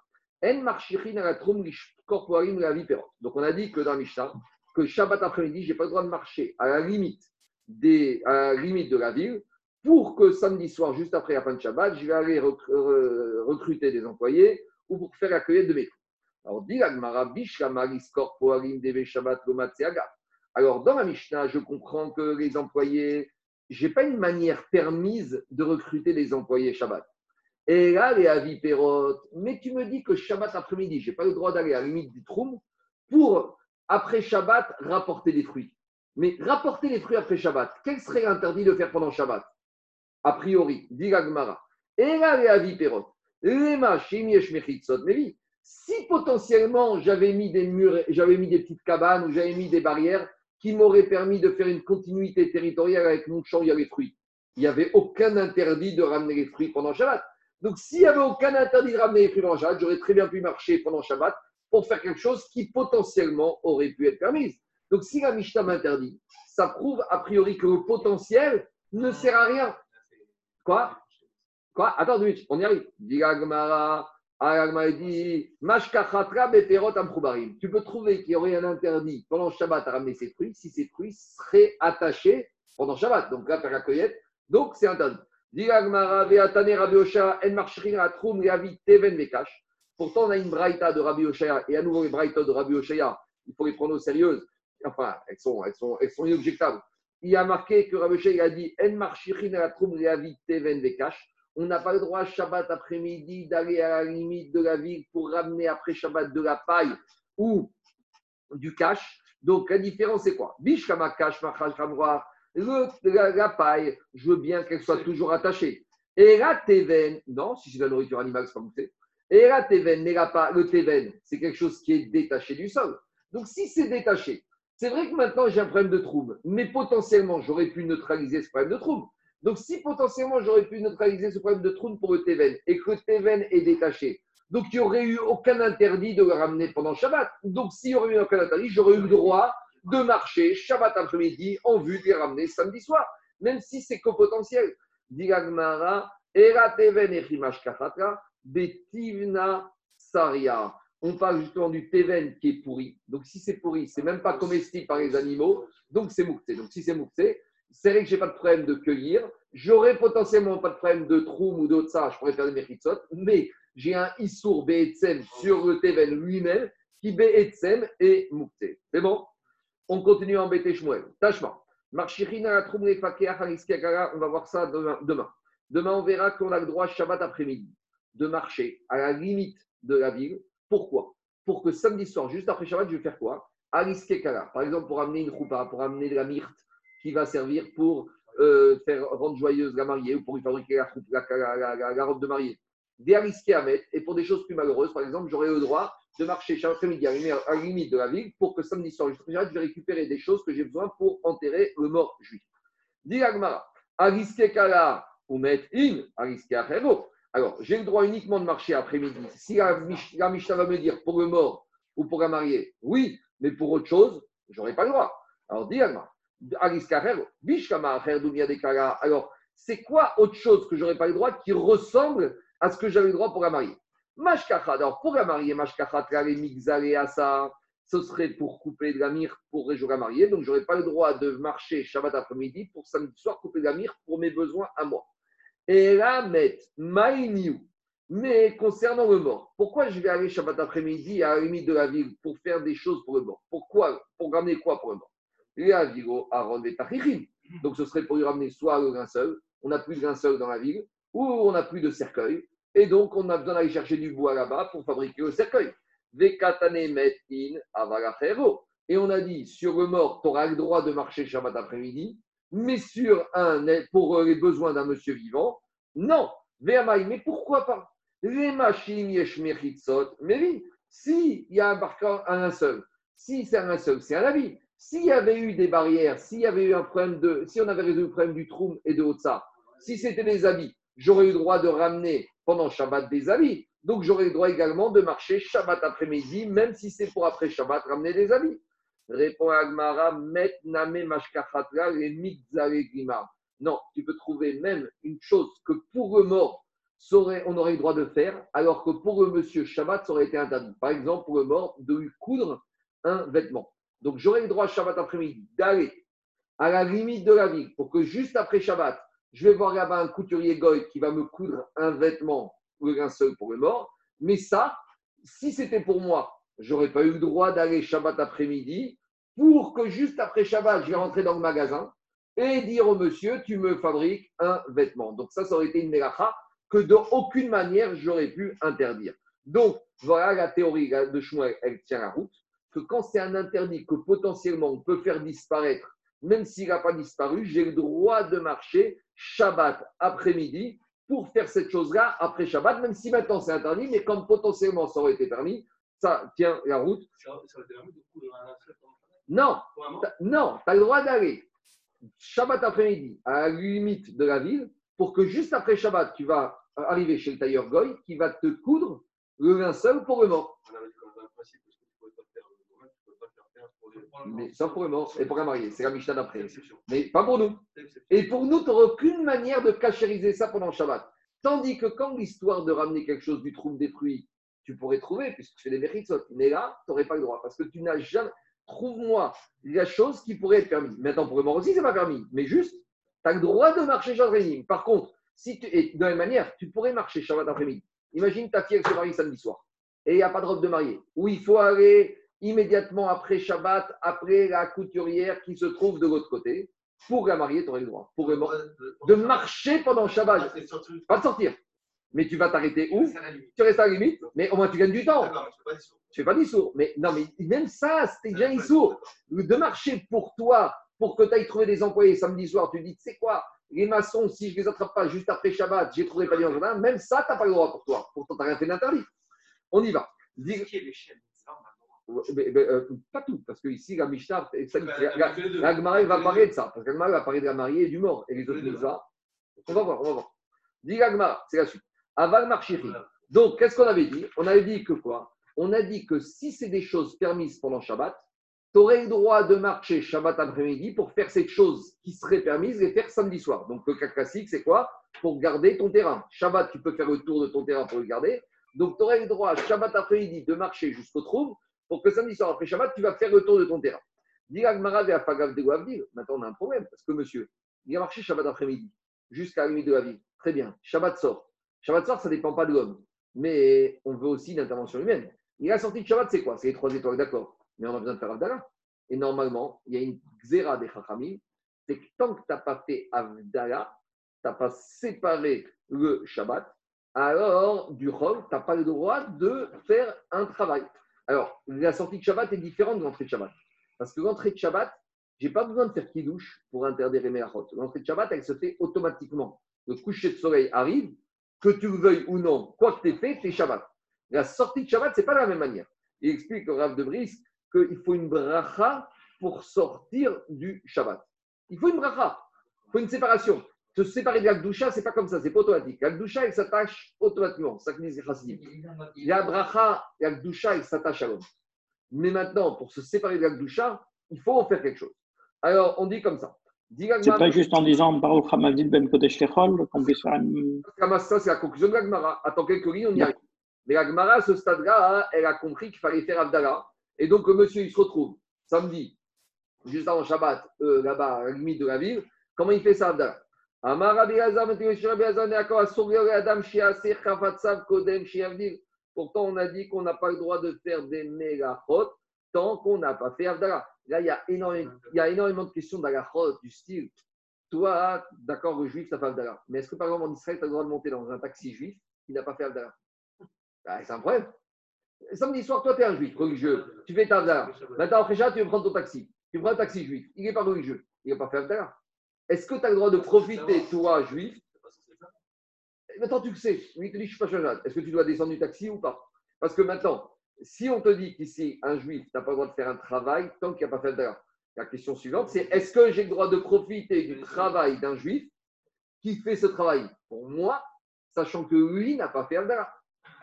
Donc, on a dit que dans la Mishnah, que Shabbat après-midi, je n'ai pas le droit de marcher à la limite, des, à la limite de la ville pour que samedi soir, juste après la fin de Shabbat, je vais aller rec- re- recruter des employés ou pour faire la cueillette de mes. Alors. Alors, dans la Mishnah, je comprends que les employés, je n'ai pas une manière permise de recruter des employés Shabbat. Et là, les avis mais tu me dis que Shabbat après-midi, je n'ai pas le droit d'aller à la limite du troum pour, après Shabbat, rapporter des fruits. Mais rapporter les fruits après Shabbat, quel serait l'interdit de faire pendant Shabbat? A priori, dit l'Agmara. Et là, les Yesh Mechitzot, mais oui, si potentiellement j'avais mis des murs, j'avais mis des petites cabanes ou j'avais mis des barrières qui m'auraient permis de faire une continuité territoriale avec mon champ, il y a les fruits. Il n'y avait aucun interdit de ramener les fruits pendant Shabbat. Donc, s'il n'y avait aucun interdit de ramener les fruits pendant Shabbat, j'aurais très bien pu marcher pendant Shabbat pour faire quelque chose qui potentiellement aurait pu être permis. Donc, si la Mishnah m'interdit, ça prouve a priori que le potentiel ne sert à rien. Quoi? Quoi? Attends minutes, on y arrive. Amchoubarim. Tu peux trouver qu'il y aurait un interdit pendant Shabbat à ramener ses fruits si ces fruits seraient attachés pendant Shabbat. Donc là, faire la cueillette. Donc c'est interdit. Pourtant, on a une braïta de Rabbi Oshaya et à nouveau les braïtas de Rabbi Oshaya. Il faut les prendre au sérieux. Enfin, elles sont, elles sont, elles sont inobjectables. Il a marqué que Rabbi Oshaya a dit En Atrum, Reavi Teven Vekash. On n'a pas le droit, Shabbat après-midi, d'aller à la limite de la ville pour ramener après Shabbat de la paille ou du cash. Donc, la différence, c'est quoi? Bishkama cash, La, la paille, je veux bien qu'elle soit toujours attachée. Et la teven, non, si c'est de la nourriture animale, c'est pas goûté. Et la teven, la le teven, c'est quelque chose qui est détaché du sol. Donc, si c'est détaché, c'est vrai que maintenant j'ai un problème de trouble, mais potentiellement, j'aurais pu neutraliser ce problème de trouble. Donc, si potentiellement j'aurais pu neutraliser ce problème de trou pour le Teven et que le Teven est détaché, donc il n'y aurait eu aucun interdit de le ramener pendant Shabbat. Donc, s'il n'y aurait eu aucun interdit, j'aurais eu le droit de marcher Shabbat après-midi en vue de les ramener samedi soir, même si c'est qu'au potentiel. Digagmara, Era Teven et Saria. On parle justement du Teven qui est pourri. Donc, si c'est pourri, c'est même pas comestible par les animaux, donc c'est mouktsé. Donc, si c'est mouktsé, c'est vrai que j'ai pas de problème de cueillir. J'aurais potentiellement pas de problème de troum ou d'autres ça, je pourrais faire des méritsot, mais j'ai un Issour Be'etzem sur le Teven lui-même, qui Be'etzem et Moukté. C'est bon? On continue à embêter Shmuel. Tashma. Marchirina on va voir ça demain. demain. Demain, on verra qu'on a le droit, Shabbat après-midi, de marcher à la limite de la ville. Pourquoi? Pour que samedi soir, juste après Shabbat, je vais faire quoi? Aniskiakara. Par exemple, pour amener une choupa, pour amener de la myrte qui va servir pour euh, faire rendre joyeuse la mariée ou pour lui fabriquer la, robe de mariée. Des à mettre. Et pour des choses plus malheureuses, par exemple, j'aurai le droit de marcher chaque après-midi à la limite- de la ville pour que samedi soir, juste après Shabbat, je vais récupérer des choses que j'ai besoin pour enterrer le mort juif. Dit Agmara, Kala, ou met in, Ariske Achero. Alors, j'ai le droit uniquement de marcher après-midi. Si la, la Mishnah va me dire pour le mort ou pour la mariée, oui, mais pour autre chose, j'aurais pas le droit. Alors, dis. Alors, c'est quoi autre chose que j'aurais pas le droit qui ressemble à ce que j'avais le droit pour la mariée? Mashkachat, alors pour la mariée, Mixale, Asa, ce serait pour couper de la myrte pour réjouir la mariée. Donc, je n'aurais pas le droit de marcher Shabbat après-midi pour samedi soir couper de la myrte pour mes besoins à moi. Et là, met Maïniou. Mais concernant le mort, pourquoi je vais aller Shabbat après-midi à la limite de la ville pour faire des choses pour le mort? Pourquoi Pour ramener quoi pour le mort? La viro Aaron et. Donc, ce serait pour lui ramener soit le linceul, on n'a plus de linceul dans la ville, ou on n'a plus de cercueil, et donc on a besoin d'aller chercher du bois là-bas pour fabriquer le cercueil. Vekatane met in. Et on a dit, sur le mort, tu auras le droit de marcher Shabbat après-midi, mais sur un, pour les besoins d'un monsieur vivant, non. Mais pourquoi pas? Les machines yesh mechitzot, mais oui, s'il y a un barca, un seul, si c'est un seul, c'est un avis. S'il y avait eu des barrières, s'il y avait eu un problème de, si on avait résolu le problème du troum et de Otsa, si c'était des habits, j'aurais eu le droit de ramener pendant Shabbat des habits. Donc j'aurais le droit également de marcher Shabbat après-midi, même si c'est pour après Shabbat ramener des habits. Répond Agmara, met name mashkachatla et mitzare grima. Non, tu peux trouver même une chose que pour le mort, on aurait le droit de faire, alors que pour le monsieur Shabbat, ça aurait été interdit. Par exemple, pour le mort, de lui coudre un vêtement. Donc j'aurais le droit Shabbat après-midi d'aller à la limite de la ville pour que juste après Shabbat, je vais voir là-bas un couturier goy qui va me coudre un vêtement ou un seul pour le mort. Mais ça, si c'était pour moi, j'aurais pas eu le droit d'aller Shabbat après-midi pour que juste après Shabbat, je vais rentrer dans le magasin et dire au monsieur, tu me fabriques un vêtement. Donc ça, ça aurait été une mélacha que de aucune manière j'aurais pu interdire. Donc voilà la théorie de Shmuel, elle tient la route, que quand c'est un interdit que potentiellement on peut faire disparaître, même s'il n'a pas disparu, j'ai le droit de marcher Shabbat après-midi pour faire cette chose-là après Shabbat, même si maintenant c'est interdit, mais comme potentiellement ça aurait été permis, ça tient la route. Non, Non, tu as le droit d'aller Shabbat après-midi à la limite de la ville pour que juste après Shabbat, tu vas arriver chez le tailleur Goy qui va te coudre le linceul pour le mort. Mais ça pour le mort et pour la mariée. C'est la Mishnah d'après. Mais pas pour nous. Et pour nous, tu n'auras aucune manière de cachériser ça pendant Shabbat. Tandis que quand l'histoire de ramener quelque chose du trou détruit, tu pourrais trouver, puisque tu fais des mérites, mais là, tu n'aurais pas le droit, parce que tu n'as jamais. Trouve-moi la chose qui pourrait être permise. Maintenant, pour le mort aussi, ce n'est pas permis, mais juste, tu as le droit de marcher Shabbat après-midi. Par contre, si tu, et de la même manière, tu pourrais marcher Shabbat après-midi. Imagine ta fille, elle se marie samedi soir, et il n'y a pas de robe de mariée, ou il faut aller immédiatement après Shabbat, après la couturière qui se trouve de l'autre côté. Pour la mariée, tu aurais le droit. Pour le mort, de marcher pendant Shabbat, c'est pas de sortir. Mais tu vas t'arrêter où. Tu restes à la limite, mais au moins tu gagnes du temps. Mais tu pas ça. Fais pas d'issour. Mais non, mais même ça, c'était déjà issour. De marcher pour toi, pour que tu ailles trouver des employés samedi soir, tu dis, tu sais quoi, les maçons, si je les attrape pas juste après Shabbat, j'ai trouvé pas en jardin, même ça, tu n'as pas le droit pour toi. Pourtant, tu n'as rien fait d'interdit. On y va. Dis- ça, mais- mais, euh, pas tout, parce que ici, la Mishnah, ça, la- Gemara, va parler de ça. Parce que la Gemara va parler de la mariée et du mort. Et les autres deux. mitzvahs. On va voir, on va voir. Dis la Gemara, c'est la suite. Aval marchiri. Donc, qu'est-ce qu'on avait dit? On avait dit que quoi? On a dit que si c'est des choses permises pendant Shabbat, tu aurais le droit de marcher Shabbat après-midi pour faire cette chose qui serait permise et faire samedi soir. Donc, le cas classique, c'est quoi? Pour garder ton terrain. Shabbat, tu peux faire le tour de ton terrain pour le garder. Donc, tu aurais le droit, Shabbat après-midi, de marcher jusqu'au trou pour que samedi soir, après Shabbat, tu vas faire le tour de ton terrain. Maintenant, on a un problème parce que monsieur, il a marché Shabbat après-midi jusqu'à la limite de la ville. Très bien. Shabbat sort. Shabbat sort, ça ne dépend pas de l'homme. mais on veut aussi une intervention humaine. Il a sorti de Shabbat, c'est quoi? C'est les trois étoiles, d'accord. Mais on a besoin de faire Avdala. Et normalement, il y a une xéra des Chachamim, c'est que tant que tu n'as pas fait Avdala, tu n'as pas séparé le Shabbat, alors du Chol, tu n'as pas le droit de faire un travail. Alors, la sortie de Shabbat est différente de l'entrée de Shabbat. Parce que l'entrée de Shabbat, je n'ai pas besoin de faire kidouche pour interdire les. L'entrée de Shabbat, elle se fait automatiquement. Le coucher de soleil arrive, que tu le veuilles ou non, quoi que tu aies fait, c'est Shabbat. La sortie de Shabbat, ce n'est pas de la même manière. Il explique au Rav de Brice qu'il faut une bracha pour sortir du Shabbat. Il faut une bracha, il faut une séparation. Se séparer de l'Akdoucha, ce n'est pas comme ça, c'est pas automatique. L'Akdoucha, elle s'attache automatiquement. Ça que disent les. La bracha, l'Akdoucha, elle s'attache à l'homme. Mais maintenant, pour se séparer de l'Akdoucha, il faut en faire quelque chose. Alors, on dit comme ça. C'est pas juste en disant Baruch Hamavdil Ben Kodesh Lechol qu'on puisse faire une- Ça, c'est la conclusion de la Gemara. Attends quelques lignes, on y arrive. Mais la Gemara, à ce stade-là, elle a compris qu'il fallait faire Abdallah. Et donc, le monsieur, il se retrouve samedi, juste avant Shabbat, euh, là-bas, à la limite de la ville. Comment il fait ça, Abdallah? Pourtant, on a dit qu'on n'a pas le droit de faire des mégachot tant qu'on n'a pas fait Abdallah. Là, il y a énormément, il y a énormément de questions d'Agachot, du style. Toi, d'accord, le juif, ça fait Abdallah. Mais est-ce que par exemple en Israël, tu as le droit de monter dans un taxi juif qui n'a pas fait Abdallah Ah, C'est un problème. Samedi soir, toi, tu es un juif religieux. Tu fais ta Abdallah. Maintenant, après ça, tu veux prendre ton taxi. Tu prends un taxi juif. Il n'est pas religieux. Il n'a pas fait Abdallah. Est-ce que tu as le droit de profiter, toi, juif? Maintenant, tu le sais. Il te dit, je ne suis pas. Est-ce que tu dois descendre du taxi ou pas? Parce que maintenant, si on te dit qu'ici, un juif n'a pas le droit de faire un travail tant qu'il n'a pas fait Abdallah, la question suivante, c'est est-ce que j'ai le droit de profiter du travail d'un juif qui fait ce travail pour moi, sachant que lui n'a pas fait Abdallah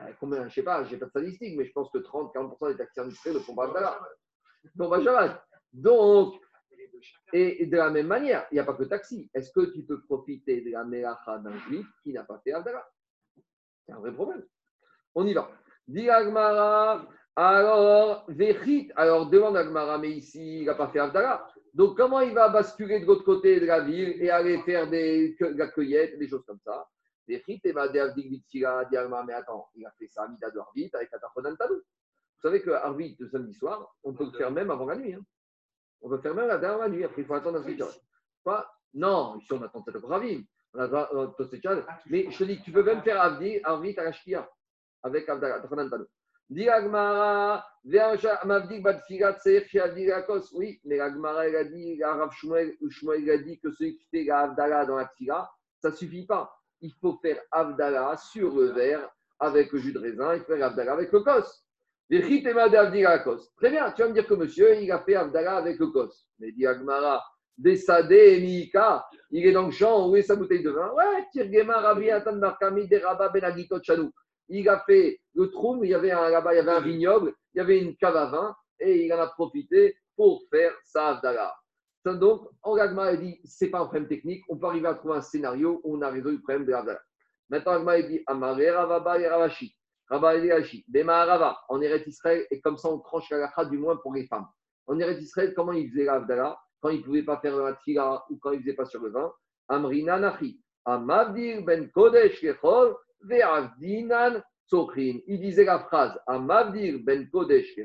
Euh, Combien Je ne sais pas, je n'ai pas de statistiques, mais je pense que 30-40% des taxis industriels ne font pas. Donc, bah, Shabbat. Donc, et, de la même manière, il n'y a pas que taxi. Est-ce que tu peux profiter de la mélacha d'un juif qui n'a pas fait Abdallah C'est un vrai problème. On y va. Dit Agmara, alors, Vechit, alors demande Agmara, mais ici, il n'a pas fait Abdallah. Donc, comment il va basculer de l'autre côté de la ville et aller faire des, de la cueillette, des choses comme ça? Vechit, et va dire, dit Agmara, mais attends, il a fait ça à Mida de Harvit avec Atachonan Tadou. Vous savez que Harvit, le samedi soir, on peut le faire même avant la nuit. hein. On peut faire même la dernière nuit, après il faut attendre un petit Quoi Non, ici on attend peut-être Ravim. Mais je te dis, tu peux même faire Arvit à la Shkia avec Abdallah. Tachanan Tadou. Dis Agmara, Mavdik Badfigat Seir Lakos. Oui, mais Agmara, il a dit, Rav Shmuel, Shmuel, il a dit que celui qui fait la Avdallah dans la Tfila, ça ne suffit pas. Il faut faire Avdallah sur le verre avec le jus de raisin, il faut faire Avdallah avec le kos. Très bien, tu vas me dire que monsieur, il a fait Avdallah avec le kos. Mais dit Agmara, Desade et Mika, il est dans le champ, où est sa bouteille de vin? Ouais, Tirgema Rabbi Atan Markami de Rabba Ben Chanou. Il a fait le troum, il y avait un, là-bas, il y avait un vignoble, il y avait une cave à vin, et il en a profité pour faire sa Avdallah. Ça, Donc, en Agma, il dit, c'est pas un problème technique, on peut arriver à trouver un scénario où on a résolu le problème de l'Avdallah. Maintenant, Agma, il dit, Amare Ravaba et Ravashi. Rabba et Rashi. Bema en Eretz Israël, et comme ça, on tranche la du moins pour les femmes. En Eretz Israël, comment ils faisaient l'Avdallah Quand ils ne pouvaient pas faire la tfila ou quand ils ne faisaient pas sur le vin? Amrina Nachi. Amavdir ben Kodesh Kechol. Il disait la phrase Amavdir ben Kodesh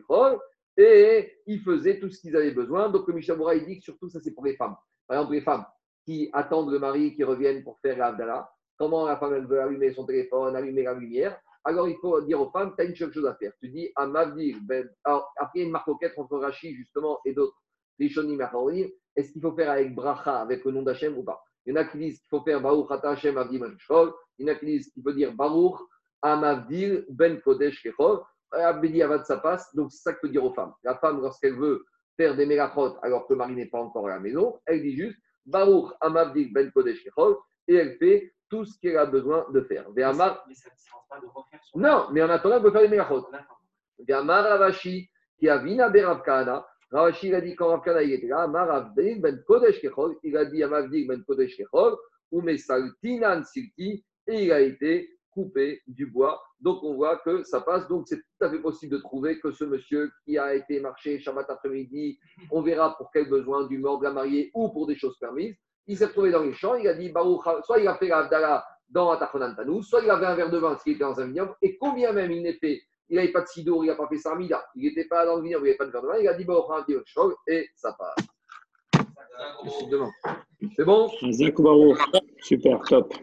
et ils faisaient tout ce qu'ils avaient besoin. Donc, le Mishabura, il dit que surtout, ça, c'est pour les femmes. Par exemple, les femmes qui attendent le mari qui revienne pour faire l'Avdallah. Comment la femme, elle veut allumer son téléphone, allumer la lumière? Alors il faut dire aux femmes, tu as une seule chose à faire. Tu dis à Mavdir, ben, après il y a une marque entre Rashi justement et d'autres, est-ce qu'il faut faire avec Bracha, avec le nom d'Hachem ou pas? Il y en a qui disent qu'il faut faire Baruch Hashem Avdi Ben A qui faut dire Baruch Amavdir Ben Kodesh Kechol, Abedi Avad ça passe, donc c'est ça qu'il faut dire aux femmes. La femme, lorsqu'elle veut faire des mégachot alors que le mari n'est pas encore à la maison, elle dit juste Baruch Amavdir Ben Kodesh Kechol, et elle fait tout ce qu'elle a besoin de faire. Mais ça ne pas de refaire son. non, mais en attendant, on peut faire les mégachot. D'accord. Amar Ravashi, qui a vina de Rav Kahana. Ravashi, il a dit quand Rav Kahana il était là, Amar Avdik ben Kodesh Kechol, il a dit à Mavdik ben Kodesh Kechol, ou Mesaltinan Silki, et il a été coupé du bois. Donc on voit que ça passe. Donc c'est tout à fait possible de trouver que ce monsieur qui a été marché Shabbat après-midi, on verra pour quel besoin du mort de la mariée ou pour des choses permises. Il s'est retrouvé dans les champs, il a dit Baruch, soit il a fait l'Avdallah dans Atachonan Tanou, soit il avait un verre de vin qui était dans un vignoble, et combien même il n'était, il n'avait pas de sidour, il n'a pas fait sarmida, il n'était pas dans le vignoble, il n'avait pas de verre de vin, il a dit chose, et ça passe. C'est bon? Zach Baruch. Super, top.